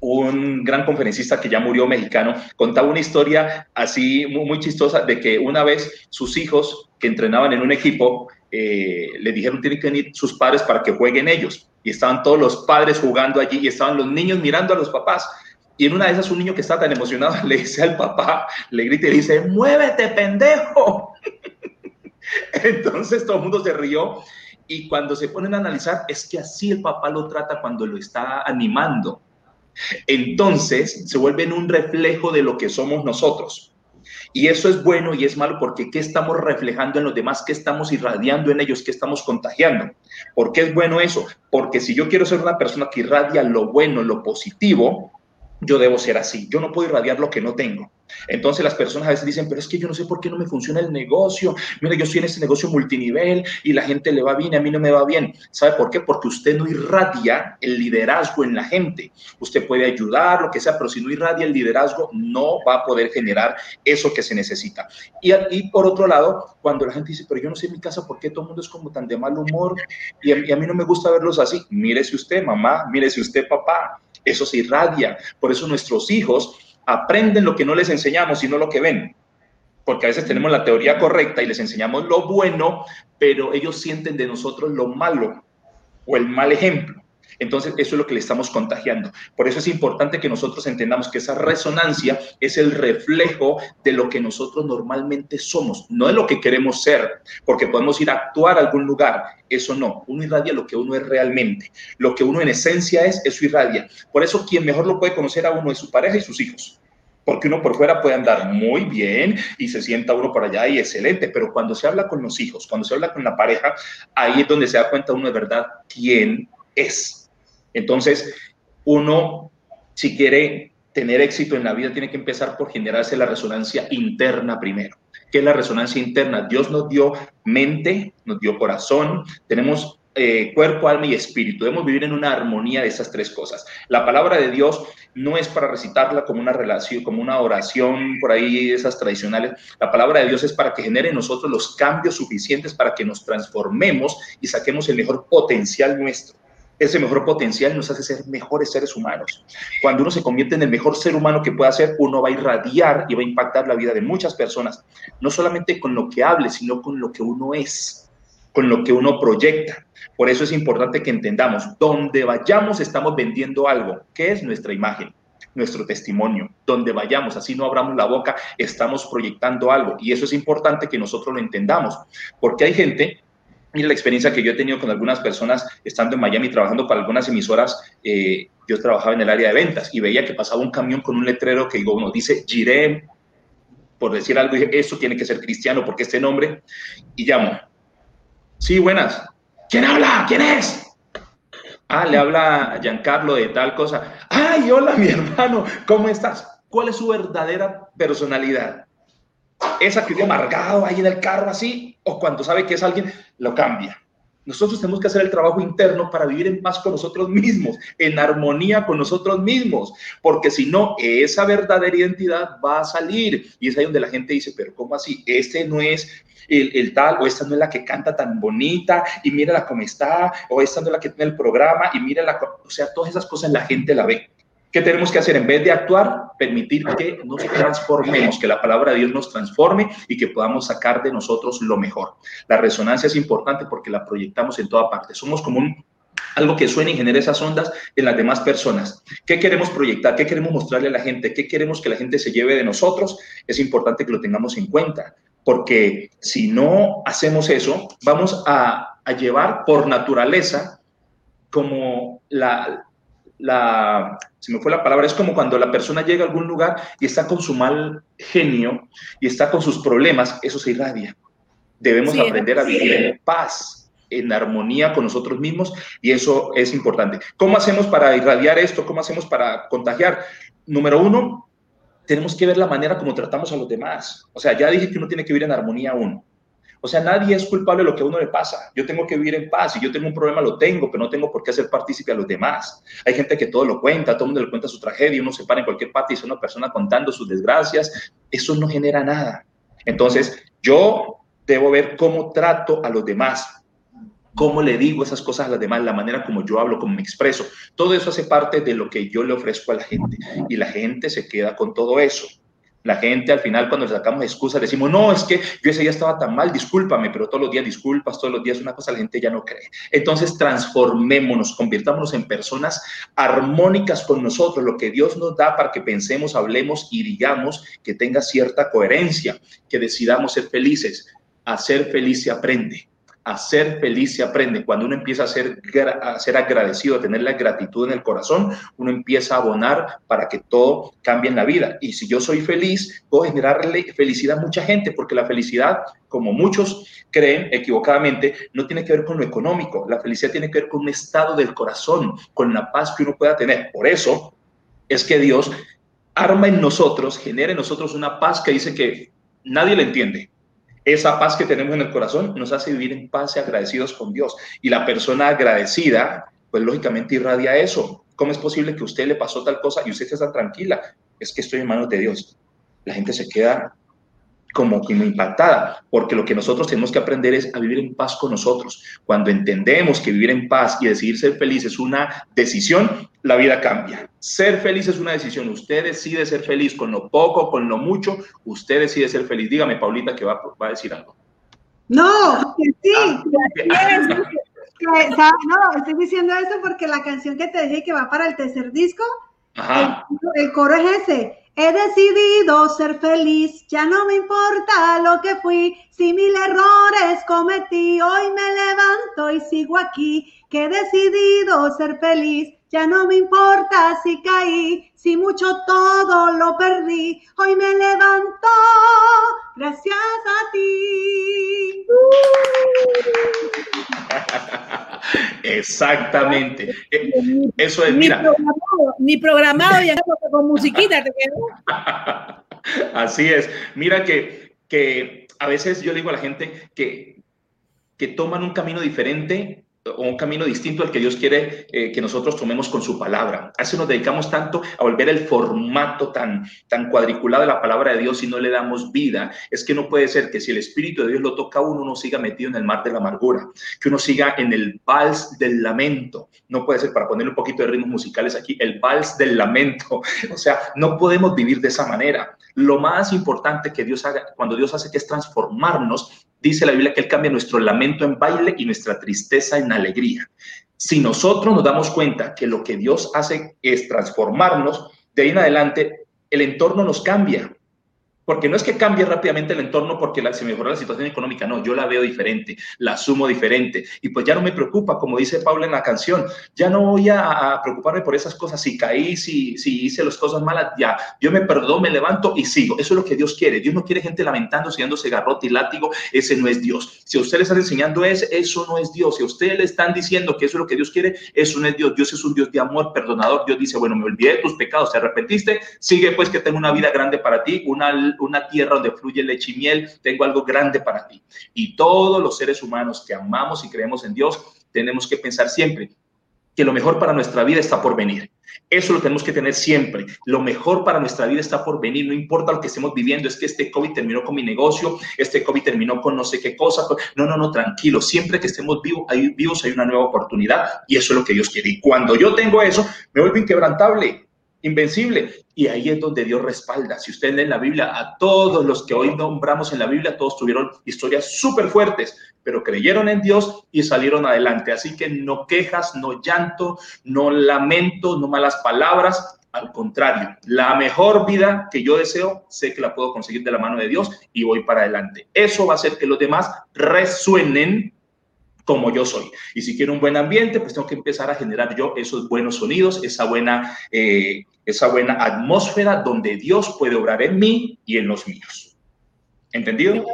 un gran conferencista que ya murió mexicano, contaba una historia así muy, muy, chistosa de que una vez sus hijos que entrenaban en un equipo eh, le dijeron tienen que venir sus padres para que jueguen ellos. Y estaban todos los padres jugando allí y estaban los niños mirando a los papás. Y en una de esas un niño que está tan emocionado le dice al papá, le grita y le dice, muévete, pendejo. Entonces todo el mundo se rió y cuando se ponen a analizar es que así el papá lo trata cuando lo está animando. Entonces se vuelve un reflejo de lo que somos nosotros. Y eso es bueno y es malo porque ¿qué estamos reflejando en los demás? ¿Qué estamos irradiando en ellos? ¿Qué estamos contagiando? ¿Por qué es bueno eso? Porque si yo quiero ser una persona que irradia lo bueno, lo positivo, yo debo ser así. Yo no puedo irradiar lo que no tengo. Entonces las personas a veces dicen, pero es que yo no sé por qué no me funciona el negocio. Mira, yo estoy en este negocio multinivel y la gente le va bien a mí no me va bien. ¿Sabe por qué? Porque usted no irradia el liderazgo en la gente. Usted puede ayudar, lo que sea, pero si no irradia el liderazgo, no va a poder generar eso que se necesita. Y, y por otro lado, cuando la gente dice, pero yo no sé en mi casa por qué todo el mundo es como tan de mal humor y a, y a mí no me gusta verlos así. Mírese usted, mamá, mírese usted, papá. Eso se irradia. Por eso nuestros hijos aprenden lo que no les enseñamos, sino lo que ven. Porque a veces tenemos la teoría correcta y les enseñamos lo bueno, pero ellos sienten de nosotros lo malo o el mal ejemplo. Entonces, eso es lo que le estamos contagiando. Por eso es importante que nosotros entendamos que esa resonancia es el reflejo de lo que nosotros normalmente somos, no de lo que queremos ser, porque podemos ir a actuar a algún lugar. Eso no, uno irradia lo que uno es realmente. Lo que uno en esencia es, eso irradia. Por eso, quien mejor lo puede conocer a uno es su pareja y sus hijos porque uno por fuera puede andar muy bien y se sienta uno por allá y excelente, pero cuando se habla con los hijos, cuando se habla con la pareja, ahí es donde se da cuenta uno de verdad quién es. Entonces, uno, si quiere tener éxito en la vida, tiene que empezar por generarse la resonancia interna primero. ¿Qué es la resonancia interna? Dios nos dio mente, nos dio corazón, tenemos eh, cuerpo, alma y espíritu. Debemos vivir en una armonía de esas tres cosas. La palabra de Dios no es para recitarla como una relación, como una oración por ahí, esas tradicionales. La palabra de Dios es para que genere en nosotros los cambios suficientes para que nos transformemos y saquemos el mejor potencial nuestro ese mejor potencial nos hace ser mejores seres humanos. Cuando uno se convierte en el mejor ser humano que pueda ser, uno va a irradiar y va a impactar la vida de muchas personas, no solamente con lo que hable, sino con lo que uno es, con lo que uno proyecta. Por eso es importante que entendamos, donde vayamos estamos vendiendo algo, que es nuestra imagen nuestro testimonio. Donde vayamos, así no abramos la boca, estamos proyectando algo. Y eso es importante que nosotros lo entendamos, porque hay gente Mira la experiencia que yo he tenido con algunas personas estando en Miami trabajando para algunas emisoras. Eh, yo trabajaba en el área de ventas y veía que pasaba un camión con un letrero que digo, uno dice Jiré, por decir algo, dije, eso tiene que ser cristiano porque este nombre. Y llamo. Sí, buenas. ¿Quién habla? ¿Quién es? Ah, le habla Giancarlo de tal cosa. Ay, hola, mi hermano, ¿cómo estás? ¿Cuál es su verdadera personalidad? Esa que vive amargado ahí en el carro así, o cuando sabe que es alguien, lo cambia. Nosotros tenemos que hacer el trabajo interno para vivir en paz con nosotros mismos, en armonía con nosotros mismos, porque si no, esa verdadera identidad va a salir. Y es ahí donde la gente dice, pero ¿cómo así? Este no es el, tal, o esta no es la que canta tan bonita, y mírala cómo está, o esta no es la que tiene el programa, y mírala, o sea, todas esas cosas la gente la ve. ¿Qué tenemos que hacer? En vez de actuar, permitir que nos transformemos, que la palabra de Dios nos transforme y que podamos sacar de nosotros lo mejor. La resonancia es importante porque la proyectamos en toda parte. Somos como algo que suena y genera esas ondas en las demás personas. ¿Qué queremos proyectar? ¿Qué queremos mostrarle a la gente? ¿Qué queremos que la gente se lleve de nosotros? Es importante que lo tengamos en cuenta, porque si no hacemos eso, vamos a llevar por naturaleza como la, la, se me fue la palabra, es como cuando la persona llega a algún lugar y está con su mal genio y está con sus problemas, eso se irradia. Debemos aprender a vivir en paz, en armonía con nosotros mismos y eso es importante. ¿Cómo hacemos para irradiar esto? ¿Cómo hacemos para contagiar? Número uno, tenemos que ver la manera como tratamos a los demás. O sea, ya dije que uno tiene que vivir en armonía uno. O sea, nadie es culpable de lo que a uno le pasa. Yo tengo que vivir en paz. Si yo tengo un problema, lo tengo, pero no tengo por qué hacer partícipe a los demás. Hay gente que todo lo cuenta, todo el mundo le cuenta su tragedia, uno se para en cualquier parte y es una persona contando sus desgracias. Eso no genera nada. Entonces, yo debo ver cómo trato a los demás, cómo le digo esas cosas a los demás, la manera como yo hablo, cómo me expreso. Todo eso hace parte de lo que yo le ofrezco a la gente y la gente se queda con todo eso. La gente al final cuando le sacamos excusas decimos, no, es que yo ese día estaba tan mal, discúlpame, pero todos los días disculpas, todos los días una cosa la gente ya no cree. Entonces transformémonos, convirtámonos en personas armónicas con nosotros, lo que Dios nos da para que pensemos, hablemos y digamos que tenga cierta coherencia, que decidamos ser felices. A ser feliz se aprende a ser feliz se aprende. Cuando uno empieza a ser, a ser agradecido, a tener la gratitud en el corazón, uno empieza a abonar para que todo cambie en la vida. Y si yo soy feliz, puedo generarle felicidad a mucha gente, porque la felicidad, como muchos creen equivocadamente, no tiene que ver con lo económico. La felicidad tiene que ver con un estado del corazón, con la paz que uno pueda tener. Por eso es que Dios arma en nosotros, genera en nosotros una paz que dice que nadie le entiende esa paz que tenemos en el corazón nos hace vivir en paz y agradecidos con Dios. Y la persona agradecida, pues lógicamente irradia eso. ¿Cómo es posible que a usted le pasó tal cosa y usted está tranquila? Es que estoy en manos de Dios. La gente se queda como, como impactada, porque lo que nosotros tenemos que aprender es a vivir en paz con nosotros. Cuando entendemos que vivir en paz y decidir ser feliz es una decisión, la vida cambia. Ser feliz es una decisión. Usted decide ser feliz con lo poco, con lo mucho, usted decide ser feliz. Dígame, Paulita, que va, va a decir algo. No, que sí. Ah, no, estoy diciendo eso porque la canción que te dije que va para el tercer disco, el coro es ese He decidido ser feliz, ya no me importa lo que fui, si mil errores cometí, hoy me levanto y sigo aquí, que he decidido ser feliz, ya no me importa si caí, si mucho todo lo perdí, hoy me levanto gracias a ti. Exactamente. Eh, eso es, mira. Ni programado, ya con musiquita te Así es. Mira que, que a veces yo le digo a la gente que, que toman un camino diferente o un camino distinto al que Dios quiere eh, que nosotros tomemos con su palabra. A eso nos dedicamos tanto a volver el formato tan, tan cuadriculado de la palabra de Dios y no le damos vida. Es que no puede ser que si el Espíritu de Dios lo toca a uno, uno siga metido en el mar de la amargura, que uno siga en el vals del lamento. No puede ser, para ponerle un poquito de ritmos musicales aquí, el vals del lamento. O sea, no podemos vivir de esa manera. Lo más importante que Dios haga, cuando Dios hace que es transformarnos, Dice la Biblia que Él cambia nuestro lamento en baile y nuestra tristeza en alegría. Si nosotros nos damos cuenta que lo que Dios hace es transformarnos, de ahí en adelante el entorno nos cambia. Porque no es que cambie rápidamente el entorno porque se mejora la situación económica, no, yo la veo diferente, la asumo diferente. Y pues ya no me preocupa, como dice Pablo en la canción, ya no voy a, preocuparme por esas cosas. Si caí, si, hice las cosas malas, ya, yo me perdono, me levanto y sigo. Eso es lo que Dios quiere. Dios no quiere gente lamentando, dándose garrote y látigo, ese no es Dios. Si a usted le están enseñando eso, eso no es Dios. Si a usted le están diciendo que eso es lo que Dios quiere, eso no es Dios. Dios es un Dios de amor, perdonador. Dios dice, bueno, me olvidé de tus pecados, te arrepentiste, sigue pues que tengo una vida grande para ti, una una tierra donde fluye leche y miel, tengo algo grande para ti. Y todos los seres humanos que amamos y creemos en Dios, tenemos que pensar siempre que lo mejor para nuestra vida está por venir. Eso lo tenemos que tener siempre. Lo mejor para nuestra vida está por venir. No importa lo que estemos viviendo. Es que este COVID terminó con mi negocio, este COVID terminó con no sé qué cosa. No, no, no, tranquilo. Siempre que estemos vivos hay, vivos hay una nueva oportunidad y eso es lo que Dios quiere. Y cuando yo tengo eso, me vuelvo inquebrantable invencible. Y ahí es donde Dios respalda. Si usted lee en la Biblia, a todos los que hoy nombramos en la Biblia, todos tuvieron historias súper fuertes, pero creyeron en Dios y salieron adelante. Así que no quejas, no llanto, no lamento, no malas palabras. Al contrario, la mejor vida que yo deseo, sé que la puedo conseguir de la mano de Dios y voy para adelante. Eso va a hacer que los demás resuenen como yo soy. Y si quiero un buen ambiente, pues tengo que empezar a generar yo esos buenos sonidos, esa buena, eh, esa buena atmósfera donde Dios puede obrar en mí y en los míos. ¿Entendido?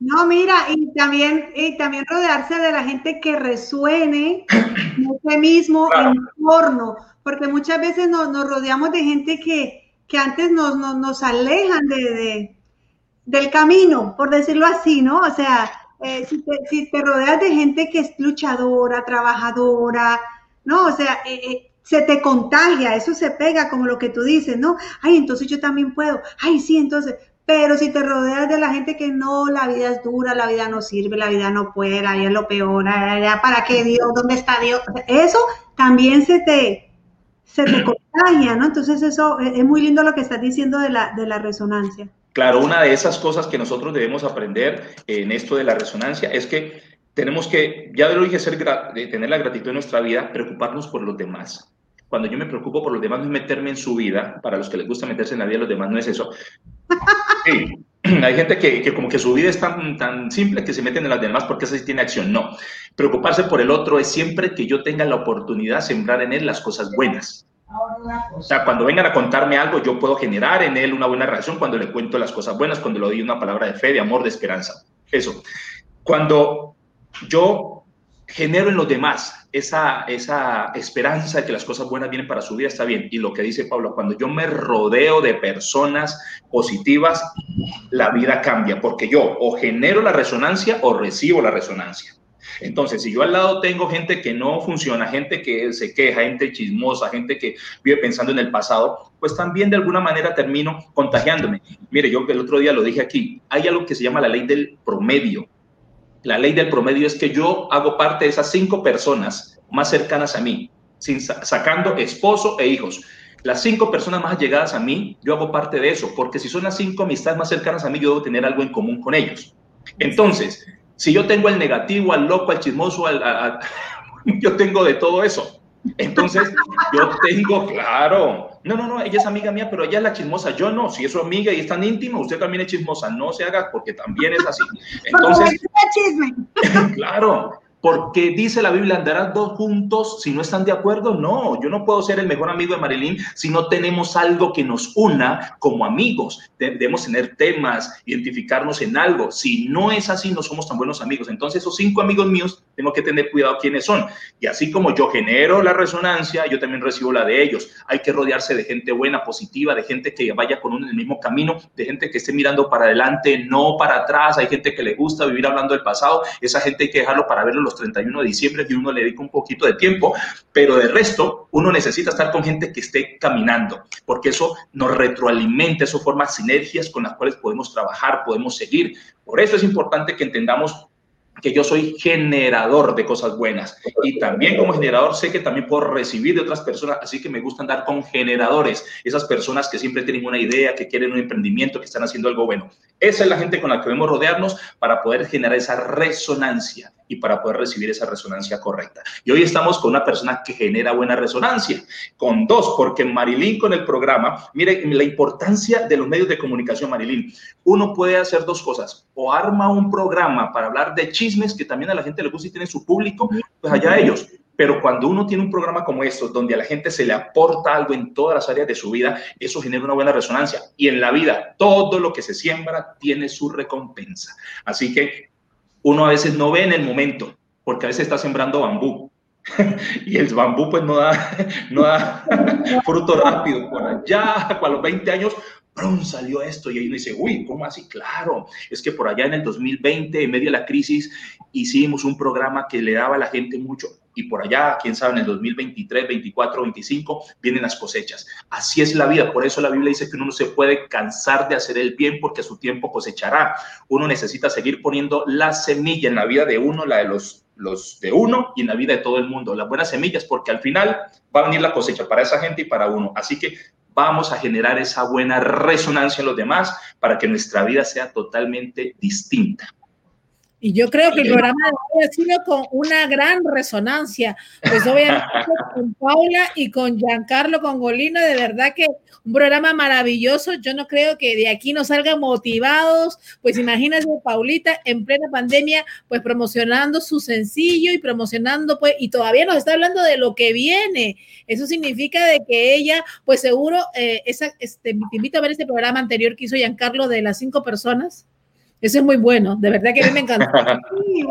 No, mira, y también, y también rodearse de la gente que resuene en ese mismo entorno, porque muchas veces nos, nos, rodeamos de gente que, que antes nos, nos, nos alejan de, de, del camino, por decirlo así, ¿no? O sea, eh, si, te, rodeas de gente que es luchadora, trabajadora, ¿no? O sea, eh, eh, se te contagia, eso se pega como lo que tú dices, ¿no? Ay, entonces yo también puedo, ay, sí, entonces, pero si te rodeas de la gente que no, la vida es dura, la vida no sirve, la vida no puede, la vida es lo peor, ¿para qué Dios? ¿Dónde está Dios? Eso también se te, se te contagia, ¿no? Entonces eso es muy lindo lo que estás diciendo de la, de la resonancia. Claro, una de esas cosas que nosotros debemos aprender en esto de la resonancia es que tenemos que, ya lo dije, ser, tener la gratitud en nuestra vida, preocuparnos por los demás. Cuando yo me preocupo por los demás, no es meterme en su vida. Para los que les gusta meterse en la vida de los demás, no es eso. Hay gente que, que, como que su vida es tan, tan simple que se meten en las demás porque esa sí tiene acción. No. Preocuparse por el otro es siempre que yo tenga la oportunidad de sembrar en él las cosas buenas. O sea, cuando vengan a contarme algo, yo puedo generar en él una buena reacción cuando le cuento las cosas buenas, cuando le doy una palabra de fe, de amor, de esperanza. Eso. Cuando yo genero en los demás esa, esa esperanza de que las cosas buenas vienen para su vida, está bien. Y lo que dice Pablo, cuando yo me rodeo de personas positivas, la vida cambia, porque yo o genero la resonancia o recibo la resonancia. Entonces, si yo al lado tengo gente que no funciona, gente que se queja, gente chismosa, gente que vive pensando en el pasado, pues también de alguna manera termino contagiándome. Mire, yo el otro día lo dije aquí, hay algo que se llama la ley del promedio. La ley del promedio es que yo hago parte de esas cinco personas más cercanas a mí, sin, sacando esposo e hijos. Las cinco personas más allegadas a mí, yo hago parte de eso, porque si son las cinco amistades más cercanas a mí, yo debo tener algo en común con ellos. Entonces, si yo tengo al negativo, al loco, al chismoso, al, yo tengo de todo eso. Entonces, yo tengo, claro, no, no, no, ella es amiga mía, pero ella es la chismosa, yo no, si es su amiga y es tan íntima, usted también es chismosa, no se haga porque también es así. Entonces, claro, porque dice la Biblia, andarán dos juntos si no están de acuerdo. No, yo no puedo ser el mejor amigo de Marilyn si no tenemos algo que nos una como amigos. Debemos tener temas, identificarnos en algo. Si no es así, no somos tan buenos amigos. Entonces, esos cinco amigos míos, tengo que tener cuidado quiénes son. Y así como yo genero la resonancia, yo también recibo la de ellos. Hay que rodearse de gente buena, positiva, de gente que vaya con uno el mismo camino, de gente que esté mirando para adelante, no para atrás. Hay gente que le gusta vivir hablando del pasado. Esa gente hay que dejarlo para verlo los 31 de diciembre, que uno le dedica un poquito de tiempo, pero de resto, uno necesita estar con gente que esté caminando, porque eso nos retroalimenta, eso forma sinergias con las cuales podemos trabajar, podemos seguir. Por eso es importante que entendamos que yo soy generador de cosas buenas y también como generador sé que también puedo recibir de otras personas, así que me gusta andar con generadores, esas personas que siempre tienen una idea, que quieren un emprendimiento, que están haciendo algo bueno. Esa es la gente con la que debemos rodearnos para poder generar esa resonancia y para poder recibir esa resonancia correcta. Y hoy estamos con una persona que genera buena resonancia, con dos, porque Marilyn con el programa, mire la importancia de los medios de comunicación, Marilyn. Uno puede hacer dos cosas, o arma un programa para hablar de chismes que también a la gente le gusta y tiene su público, pues allá ellos. Pero cuando uno tiene un programa como esto, donde a la gente se le aporta algo en todas las áreas de su vida, eso genera una buena resonancia. Y en la vida, todo lo que se siembra tiene su recompensa. Así que uno a veces no ve en el momento, porque a veces está sembrando bambú. y el bambú pues no da, no da fruto rápido. Por allá, a los 20 años, salió esto y ahí uno dice, uy, ¿cómo así? Claro, es que por allá en el 2020, en medio de la crisis, hicimos un programa que le daba a la gente mucho y por allá, quién sabe, en el 2023, 24, 25, vienen las cosechas. Así es la vida, por eso la Biblia dice que uno no se puede cansar de hacer el bien porque a su tiempo cosechará. Uno necesita seguir poniendo la semilla en la vida de uno, la de los los de uno y en la vida de todo el mundo, las buenas semillas, porque al final va a venir la cosecha para esa gente y para uno. Así que vamos a generar esa buena resonancia en los demás para que nuestra vida sea totalmente distinta. Y yo creo que el programa de hoy ha sido con una gran resonancia. Pues obviamente con Paula y con Giancarlo Congolino, de verdad que un programa maravilloso. Yo no creo que de aquí nos salgan motivados. Pues imagínate, Paulita en plena pandemia, pues promocionando su sencillo y promocionando, pues, y todavía nos está hablando de lo que viene. Eso significa de que ella, pues seguro, eh, esa, este, te invito a ver este programa anterior que hizo Giancarlo de las cinco personas eso es muy bueno, de verdad que a mí me encantó. también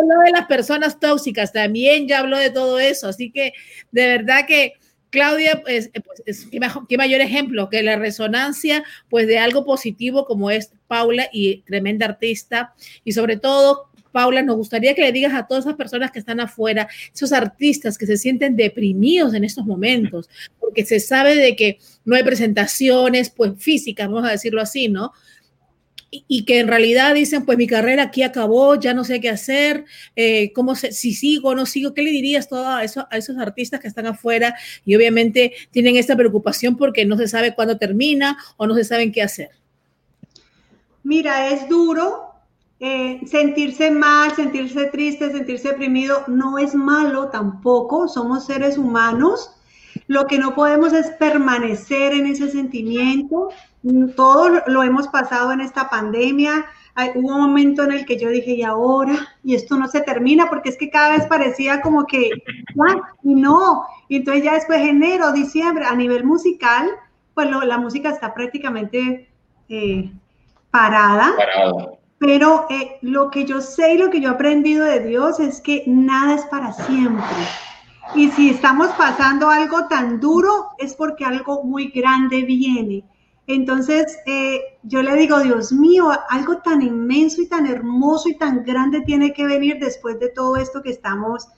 habló de las personas tóxicas, también ya habló de todo eso, así que de verdad que Claudia, pues, pues ¿qué, mayor ejemplo que la resonancia pues de algo positivo como es Paula y tremenda artista y sobre todo Paula, nos gustaría que le digas a todas esas personas que están afuera, esos artistas que se sienten deprimidos en estos momentos, porque se sabe de que no hay presentaciones, pues físicas, vamos a decirlo así, ¿no? Y que en realidad dicen, pues mi carrera aquí acabó, ya no sé qué hacer, eh, cómo se, si sigo o no sigo, ¿qué le dirías todo a, eso, a esos artistas que están afuera y obviamente tienen esta preocupación porque no se sabe cuándo termina o no se saben qué hacer? Mira, es duro eh, sentirse mal, sentirse triste, sentirse deprimido, no es malo tampoco, somos seres humanos. Lo que no podemos es permanecer en ese sentimiento, todos lo hemos pasado en esta pandemia. hubo un momento en el que yo dije, y ahora, y esto no se termina, porque es que cada vez parecía como que, y no. Y entonces ya después enero, diciembre, a nivel musical, pues la música está prácticamente eh, parada. Pero eh, lo que yo sé y lo que yo he aprendido de Dios es que nada es para siempre. Y si estamos pasando algo tan duro, es porque algo muy grande viene. Entonces, eh, yo le digo, Dios mío, algo tan inmenso y tan hermoso y tan grande tiene que venir después de todo esto que estamos.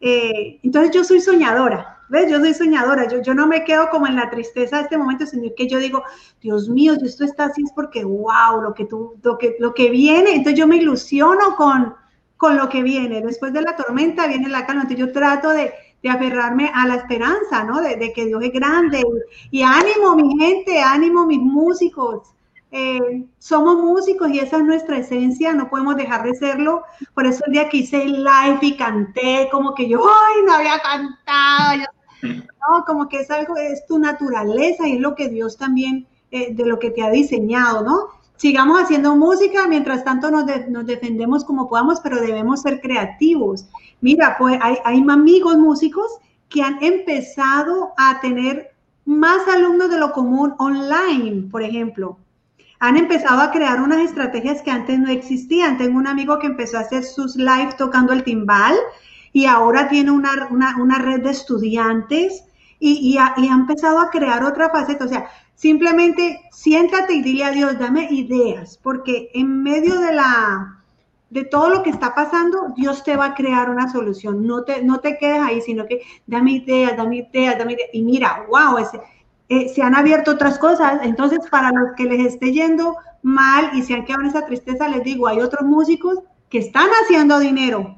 Eh, entonces, yo soy soñadora, ¿ves? Yo soy soñadora, yo, no me quedo como en la tristeza de este momento, sino que yo digo, Dios mío, si esto está así es porque, wow, lo que, tú, lo que, lo que viene, entonces yo me ilusiono con, con lo que viene. Después de la tormenta viene la calma, entonces yo trato de de aferrarme a la esperanza, ¿no? De, que Dios es grande. Y, ánimo, mi gente, ánimo, mis músicos. Eh, somos músicos y esa es nuestra esencia, no podemos dejar de serlo. Por eso el día que hice el live y canté, como que yo, ay, no había cantado. no, como que es algo, es tu naturaleza y es lo que Dios también, eh, de lo que te ha diseñado, ¿no? Sigamos haciendo música, mientras tanto nos, defendemos como podamos, pero debemos ser creativos. Mira, pues hay, hay amigos músicos que han empezado a tener más alumnos de lo común online, por ejemplo. Han empezado a crear unas estrategias que antes no existían. Tengo un amigo que empezó a hacer sus live tocando el timbal y ahora tiene una, una, red de estudiantes y, y, ha, y ha empezado a crear otra faceta. O sea, Simplemente siéntate y dile a Dios, dame ideas, porque en medio de la de todo lo que está pasando, Dios te va a crear una solución. No te, no te quedes ahí, sino que dame ideas, dame ideas, dame ideas. Y mira, wow, ese, eh, se han abierto otras cosas. Entonces, para los que les esté yendo mal y se han quedado en esa tristeza, les digo, hay otros músicos que están haciendo dinero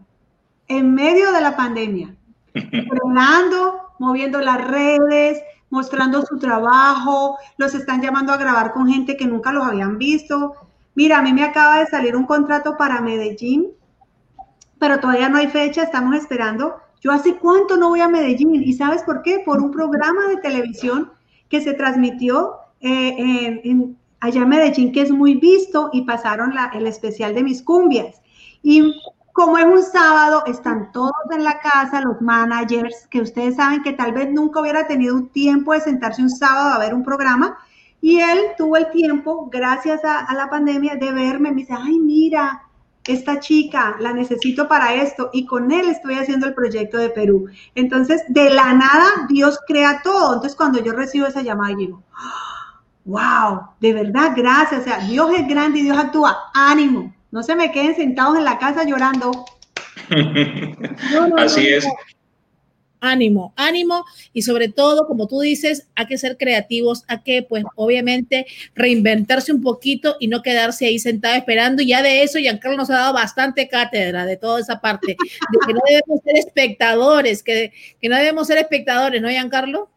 en medio de la pandemia, entrenando, moviendo las redes, mostrando su trabajo, los están llamando a grabar con gente que nunca los habían visto. Mira, a mí me acaba de salir un contrato para Medellín, pero todavía no hay fecha, estamos esperando. Yo hace cuánto no voy a Medellín y ¿sabes por qué? Por un programa de televisión que se transmitió eh, allá en Medellín, que es muy visto, y pasaron el especial de mis cumbias. Y como es un sábado, están todos en la casa, los managers, que ustedes saben que tal vez nunca hubiera tenido un tiempo de sentarse un sábado a ver un programa. Y él tuvo el tiempo, gracias a, la pandemia, de verme. Me dice, ay, mira, esta chica la necesito para esto. Y con él estoy haciendo el proyecto de Perú. Entonces, de la nada, Dios crea todo. Entonces, cuando yo recibo esa llamada, digo, wow, de verdad, gracias. O sea, Dios es grande y Dios actúa. Ánimo, no se me queden sentados en la casa llorando. Así es ánimo, ánimo y sobre todo, como tú dices, hay que ser creativos, hay que pues obviamente reinventarse un poquito y no quedarse ahí sentado esperando. Y ya de eso, Giancarlo nos ha dado bastante cátedra de toda esa parte, de que no debemos ser espectadores, que, que no debemos ser espectadores, ¿no, Giancarlo?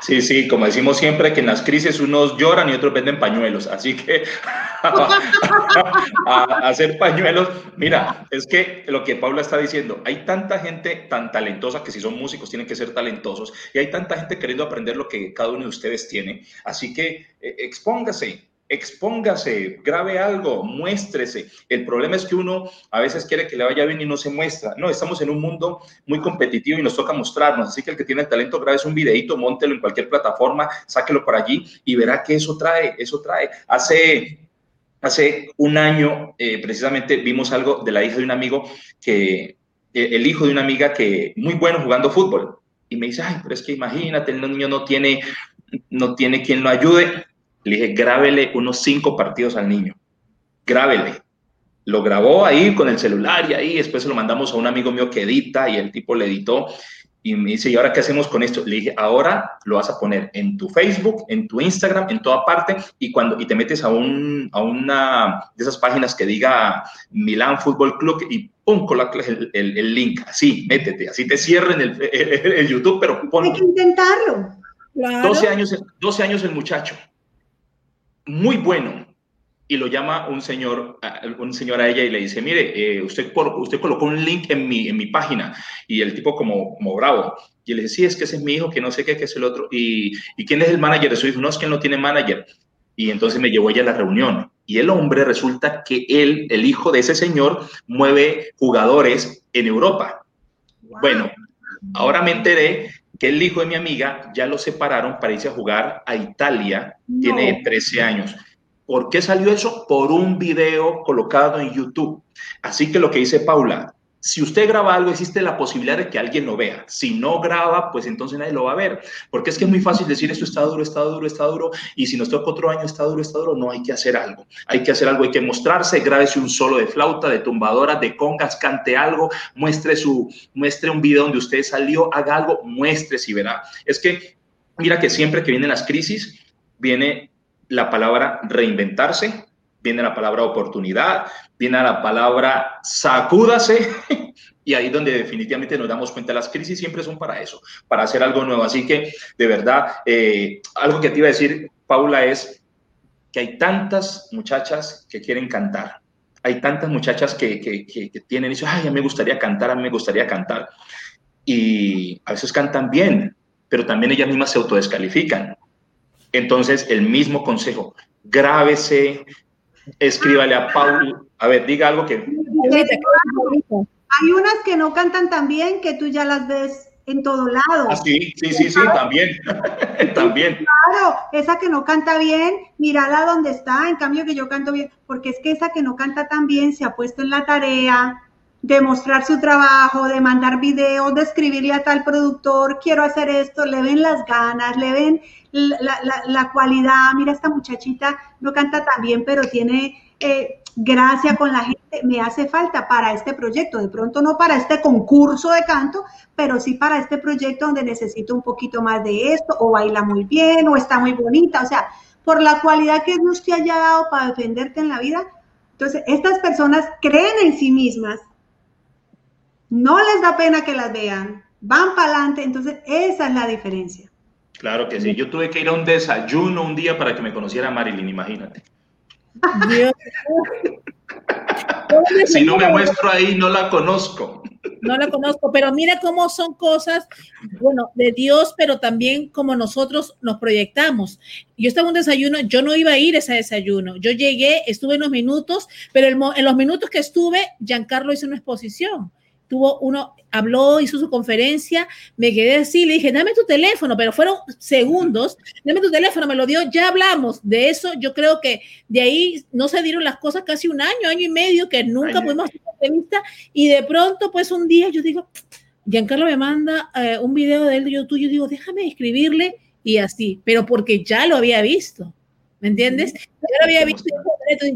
Sí, sí, como decimos siempre, que en las crisis unos lloran y otros venden pañuelos. Así que a, hacer pañuelos, mira, es que lo que Paula está diciendo, hay tanta gente tan talentosa que si son músicos tienen que ser talentosos y hay tanta gente queriendo aprender lo que cada uno de ustedes tiene. Así que eh, expóngase, expóngase, grabe algo, muéstrese. El problema es que uno a veces quiere que le vaya bien y no se muestra. No, estamos en un mundo muy competitivo y nos toca mostrarnos. Así que el que tiene el talento, grabe un videito, montelo en cualquier plataforma, sáquelo por allí y verá que eso trae, eso trae. Hace Hace un año, eh, precisamente, vimos algo de la hija de un amigo que, eh, el hijo de una amiga que muy bueno jugando fútbol. Y me dice, ay, pero es que imagínate, el niño no tiene, no tiene quien lo ayude. Le dije, grábele unos cinco partidos al niño. Grábele. Lo grabó ahí con el celular y ahí después se lo mandamos a un amigo mío que edita y el tipo le editó. Y me dice, ¿y ahora qué hacemos con esto? Le dije, ahora lo vas a poner en tu Facebook, en tu Instagram, en toda parte, y cuando y te metes a, un, a una de esas páginas que diga Milán Fútbol Club y pum, colocas el, el, link, así, métete, así te cierren el, el, YouTube, pero pon... Hay que intentarlo. 12, años, 12 años el muchacho muy bueno. Y lo llama un señor, un señor a ella y le dice, mire, eh, usted, por, usted colocó un link en mi, en mi página. Y el tipo como, como bravo. Y le dice, sí, es que ese es mi hijo, que no sé qué, que es el otro. ¿Y, ¿y quién es el manager de su hijo? No, es que él no tiene manager. Y entonces me llevó ella a la reunión. Y el hombre resulta que él, el hijo de ese señor, mueve jugadores en Europa. Bueno, ahora me enteré que el hijo de mi amiga ya lo separaron para irse a jugar a Italia, tiene 13 años. ¿Por qué salió eso? Por un video colocado en YouTube. Así que lo que dice Paula, si usted graba algo, existe la posibilidad de que alguien lo vea. Si no graba, pues entonces nadie lo va a ver. Porque es que es muy fácil decir esto está duro, está duro, está duro. Y si nos toca otro año, está duro, está duro. No hay que hacer algo. Hay que hacer algo, hay que mostrarse. Grábese un solo de flauta, de tumbadora, de congas, cante algo, muestre, su, muestre un video donde usted salió, haga algo, muestre si verá. Es que, mira que siempre que vienen las crisis, viene la palabra reinventarse, viene la palabra oportunidad, viene la palabra sacúdase, y ahí donde definitivamente nos damos cuenta, las crisis siempre son para eso, para hacer algo nuevo. Así que, de verdad, eh, algo que te iba a decir, Paula, es que hay tantas muchachas que quieren cantar, hay tantas muchachas que, que, que, tienen eso, ay, a mí me gustaría cantar, a mí me gustaría cantar, y a veces cantan bien, pero también ellas mismas se autodescalifican. Entonces, el mismo consejo, grábese, escríbale a Paul, a ver, diga algo que... Hay unas que no cantan tan bien que tú ya las ves en todo lado. Ah, sí, sí, sí, sí, también, también. Claro, esa que no canta bien, mírala donde está, en cambio que yo canto bien, porque es que esa que no canta tan bien se ha puesto en la tarea de mostrar su trabajo, de mandar videos, de escribirle a tal productor, quiero hacer esto, le ven las ganas, le ven la, la, cualidad, mira esta muchachita no canta tan bien, pero tiene eh, gracia con la gente, me hace falta para este proyecto, de pronto no para este concurso de canto, pero sí para este proyecto donde necesito un poquito más de esto, o baila muy bien, o está muy bonita, o sea, por la cualidad que Dios te haya dado para defenderte en la vida. Entonces, estas personas creen en sí mismas, no les da pena que las vean, van para adelante, entonces esa es la diferencia. Claro que sí, yo tuve que ir a un desayuno un día para que me conociera Marilyn, imagínate. si no me muestro ahí, no la conozco. No la conozco, pero mira cómo son cosas, bueno, de Dios, pero también como nosotros nos proyectamos. Yo estaba en un desayuno, yo no iba a ir a ese desayuno. Yo llegué, estuve unos minutos, pero en los minutos que estuve, Giancarlo hizo una exposición tuvo uno, habló, hizo su conferencia, me quedé así, le dije, dame tu teléfono, pero fueron segundos, dame tu teléfono, me lo dio, ya hablamos de eso, yo creo que de ahí no se dieron las cosas casi un año, año y medio, que nunca pudimos hacer una entrevista, y de pronto, pues un día yo digo, Giancarlo me manda eh, un video de él de YouTube, yo digo, déjame escribirle, y así, pero porque ya lo había visto. ¿Me entiendes? Yo lo había visto,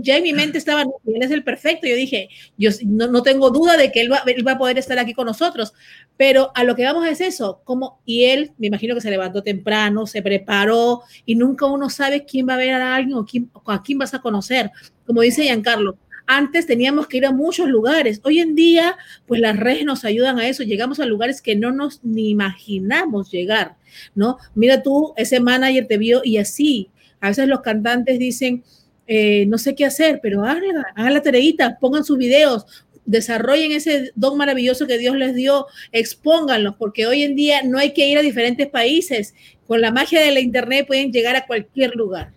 ya en mi mente estaba, él es el perfecto. Yo dije, yo no, no tengo duda de que él va, él va, a poder estar aquí con nosotros, pero a lo que vamos es eso, como, y él, me imagino que se levantó temprano, se preparó, y nunca uno sabe quién va a ver a alguien o quién, a quién vas a conocer. Como dice Giancarlo, antes teníamos que ir a muchos lugares. Hoy en día, pues las redes nos ayudan a eso. Llegamos a lugares que no nos ni imaginamos llegar, ¿no? Mira tú, ese manager te vio y así a veces los cantantes dicen, eh, no sé qué hacer, pero hagan, hagan la tareita, pongan sus videos, desarrollen ese don maravilloso que Dios les dio, expónganlos, porque hoy en día no hay que ir a diferentes países. Con la magia de la internet pueden llegar a cualquier lugar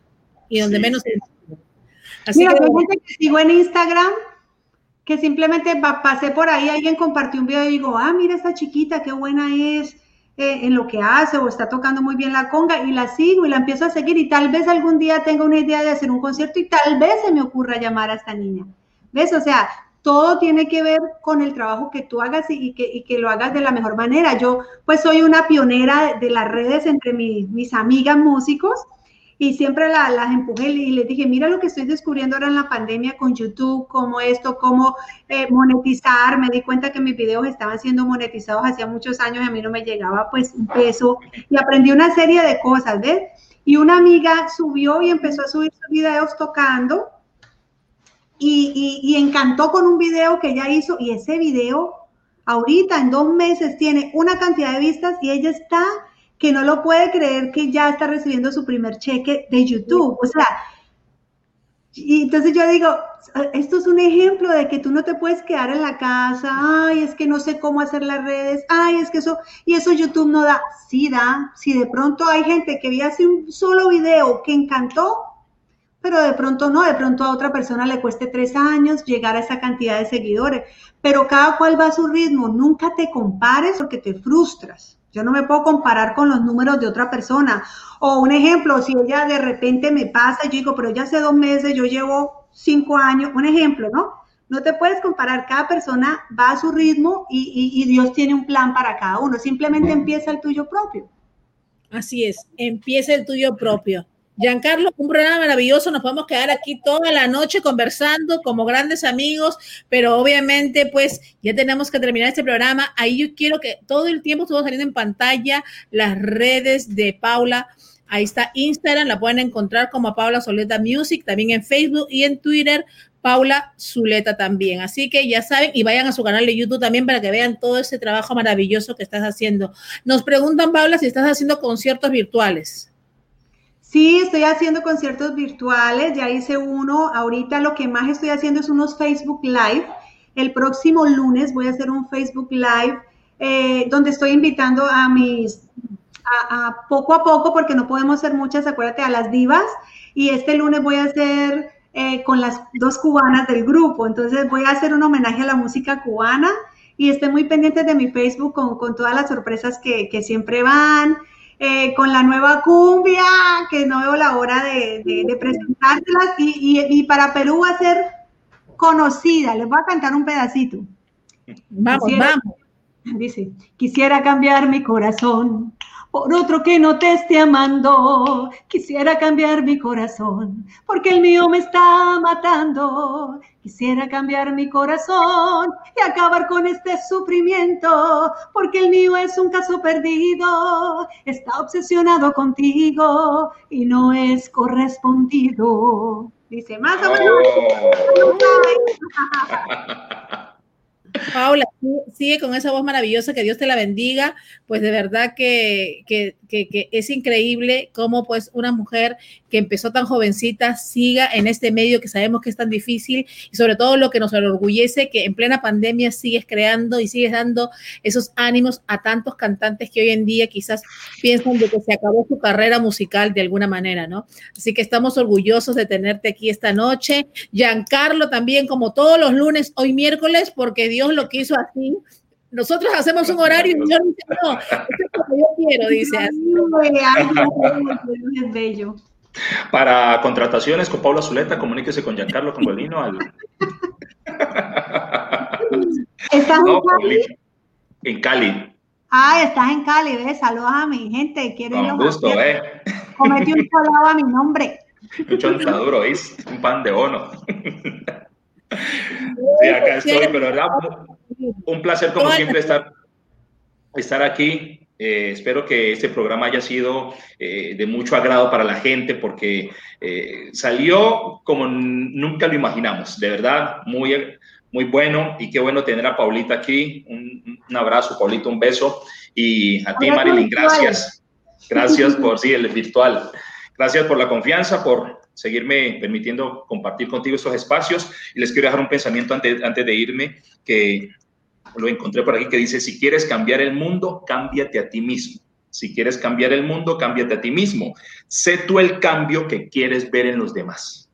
y donde menos Así Mira, que, hay gente que sigo en Instagram que simplemente pasé por ahí, alguien compartió un video y digo, ah, mira esta chiquita, qué buena es, en lo que hace o está tocando muy bien la conga y la sigo y la empiezo a seguir y tal vez algún día tenga una idea de hacer un concierto y tal vez se me ocurra llamar a esta niña. ¿Ves? O sea, todo tiene que ver con el trabajo que tú hagas y, que, y, que, lo hagas de la mejor manera. Yo pues soy una pionera de, las redes entre mis amigas músicos y siempre las empujé y les dije, mira lo que estoy descubriendo ahora en la pandemia con YouTube, cómo esto, cómo eh, monetizar. Me di cuenta que mis videos estaban siendo monetizados hacía muchos años y a mí no me llegaba pues un peso y aprendí una serie de cosas, ¿ves? Y una amiga subió y empezó a subir sus videos tocando y, y, y encantó con un video que ella hizo y ese video ahorita en dos meses tiene una cantidad de vistas y ella está que no lo puede creer que ya está recibiendo su primer cheque de YouTube. O sea, y entonces yo digo, esto es un ejemplo de que tú no te puedes quedar en la casa, ay, es que no sé cómo hacer las redes, ay, es que eso, y eso YouTube no da, sí da, si de pronto hay gente que vi hace un solo video que encantó, pero de pronto no, de pronto a otra persona le cueste tres años llegar a esa cantidad de seguidores, pero cada cual va a su ritmo, nunca te compares porque te frustras. Yo no me puedo comparar con los números de otra persona. O un ejemplo, si ella de repente me pasa, yo digo, pero ya hace dos meses, yo llevo cinco años, un ejemplo, ¿no? No te puedes comparar, cada persona va a su ritmo y, y Dios tiene un plan para cada uno. Simplemente empieza el tuyo propio. Así es, empieza el tuyo propio. Giancarlo, un programa maravilloso, nos podemos quedar aquí toda la noche conversando como grandes amigos, pero obviamente pues ya tenemos que terminar este programa. Ahí yo quiero que todo el tiempo estuvo saliendo en pantalla las redes de Paula. Ahí está Instagram, la pueden encontrar como Paula Soleta Music, también en Facebook y en Twitter, Paula Zuleta también. Así que ya saben, y vayan a su canal de YouTube también para que vean todo ese trabajo maravilloso que estás haciendo. Nos preguntan, Paula, si estás haciendo conciertos virtuales. Sí, estoy haciendo conciertos virtuales, ya hice uno. Ahorita lo que más estoy haciendo es unos Facebook Live. El próximo lunes voy a hacer un Facebook Live eh, donde estoy invitando a mis, a, poco a poco, porque no podemos ser muchas, acuérdate, a las divas. Y este lunes voy a hacer eh, con las dos cubanas del grupo. Entonces voy a hacer un homenaje a la música cubana y estén muy pendientes de mi Facebook con, con todas las sorpresas que, que siempre van. Eh, con la nueva cumbia, que no veo la hora de, de, presentárselas, y, y, para Perú va a ser conocida. Les voy a cantar un pedacito. Vamos, vamos. Dice, quisiera cambiar mi corazón por otro que no te esté amando. Quisiera cambiar mi corazón porque el mío me está matando. Quisiera cambiar mi corazón y acabar con este sufrimiento porque el mío es un caso perdido. Está obsesionado contigo y no es correspondido. Dice más o menos. Oh. Paula, sigue con esa voz maravillosa, que Dios te la bendiga, pues de verdad que, que, que, es increíble cómo pues una mujer que empezó tan jovencita siga en este medio que sabemos que es tan difícil y sobre todo lo que nos enorgullece, que en plena pandemia sigues creando y sigues dando esos ánimos a tantos cantantes que hoy en día quizás piensan de que se acabó su carrera musical de alguna manera, ¿no? Así que estamos orgullosos de tenerte aquí esta noche. Giancarlo también, como todos los lunes, hoy miércoles, porque Dios lo quiso así. Nosotros hacemos un horario y Dios dice, no, esto es lo que yo quiero, dice así. Es bello. Para contrataciones con Paula Zuleta, comuníquese con Giancarlo Congolino al... ¿Estás en Cali? En Cali. Ah, estás en Cali, ¿ves? Saludos a mi gente. Quiero Con gusto, ¿eh? Comete un saludo a mi nombre. Un chontaduro, ¿es? Un pan de bono. Sí, acá estoy, pero verdad, un placer como siempre estar, estar aquí. Eh, espero que este programa haya sido eh, de mucho agrado para la gente porque eh, salió como nunca lo imaginamos. De verdad, muy, muy bueno y qué bueno tener a Paulita aquí. Un, un abrazo, Paulita, un beso. Y a ti, Marilyn, gracias. Gracias por, sí, el virtual. Gracias por la confianza, por seguirme permitiendo compartir contigo estos espacios. Y les quiero dejar un pensamiento antes, antes de irme que lo encontré por aquí que dice, si quieres cambiar el mundo, cámbiate a ti mismo. Si quieres cambiar el mundo, cámbiate a ti mismo. Sé tú el cambio que quieres ver en los demás.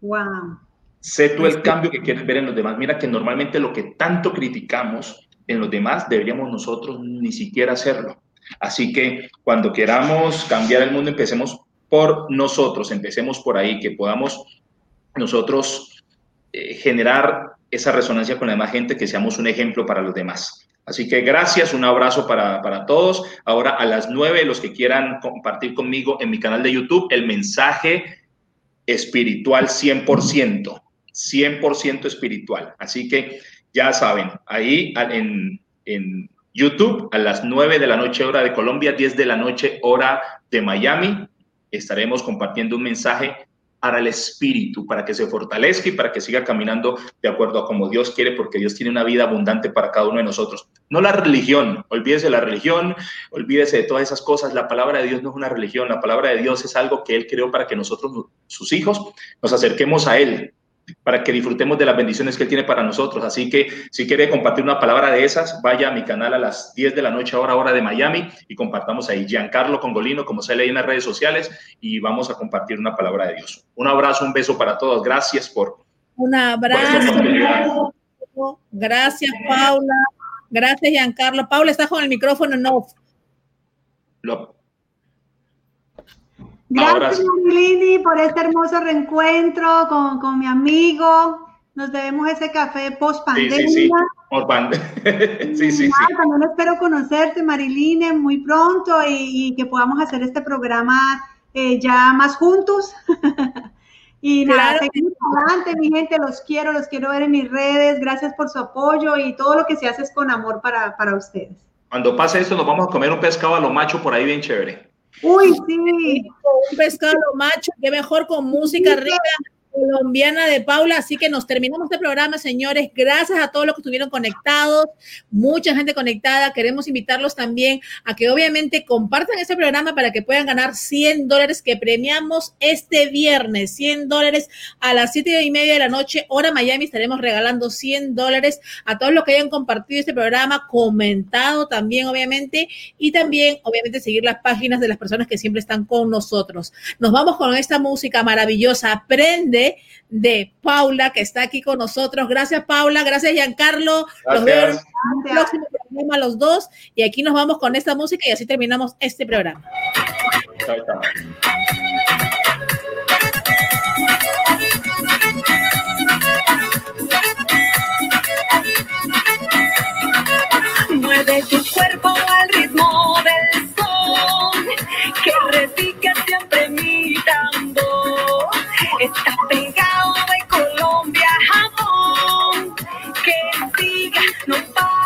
Wow. Sé tú el cambio que quieres ver en los demás. Mira que normalmente lo que tanto criticamos en los demás deberíamos nosotros ni siquiera hacerlo. Así que cuando queramos cambiar el mundo, empecemos por nosotros, empecemos por ahí, que podamos nosotros eh, generar esa resonancia con la demás gente, que seamos un ejemplo para los demás. Así que gracias, un abrazo para, para todos. Ahora a las nueve, los que quieran compartir conmigo en mi canal de YouTube, el mensaje espiritual 100%, 100% espiritual. Así que ya saben, ahí en, en YouTube a las 9 de la noche hora de Colombia, 10 de la noche hora de Miami, estaremos compartiendo un mensaje para el espíritu, para que se fortalezca y para que siga caminando de acuerdo a como Dios quiere, porque Dios tiene una vida abundante para cada uno de nosotros. No la religión, olvídese de la religión, olvídese de todas esas cosas. La palabra de Dios no es una religión, la palabra de Dios es algo que Él creó para que nosotros, sus hijos, nos acerquemos a Él, para que disfrutemos de las bendiciones que Él tiene para nosotros. Así que si quiere compartir una palabra de esas, vaya a mi canal a las 10 de la noche, ahora hora de Miami, y compartamos ahí Giancarlo Congolino, como sale ahí en las redes sociales, y vamos a compartir una palabra de Dios. Un abrazo, un beso para todos. Gracias por... Un abrazo. Gracias, Paula. Gracias, Giancarlo. Paula, estás con el micrófono no. Lo, Gracias, Marilini, por este hermoso reencuentro con, con, mi amigo. Nos debemos ese café post pandemia. Sí, sí, sí. Por sí, sí, ah, También espero conocerte, Marilini, muy pronto y, y, que podamos hacer este programa eh, ya más juntos. y nada, seguimos adelante, mi gente. Los quiero, los quiero ver en mis redes. Gracias por su apoyo y todo lo que se hace es con amor para, para ustedes. Cuando pase esto, nos vamos a comer un pescado a lo macho por ahí bien chévere. Uy, sí. Un pescado macho, qué mejor con música rica colombiana de Paula. Así que nos terminamos este programa, señores. Gracias a todos los que estuvieron conectados, mucha gente conectada. Queremos invitarlos también a que obviamente compartan este programa para que puedan ganar 100 dólares que premiamos este viernes. 100 dólares a las 7 y media de la noche, hora Miami. Estaremos regalando 100 dólares a todos los que hayan compartido este programa, comentado también, obviamente, y también, obviamente, seguir las páginas de las personas que siempre están con nosotros. Nos vamos con esta música maravillosa. Aprende de Paula, que está aquí con nosotros. Gracias, Paula. Gracias, Giancarlo. Gracias. Los próximo programa, los dos. Y aquí nos vamos con esta música y así terminamos este programa. Chao, chao. Mueve tu cuerpo. no para.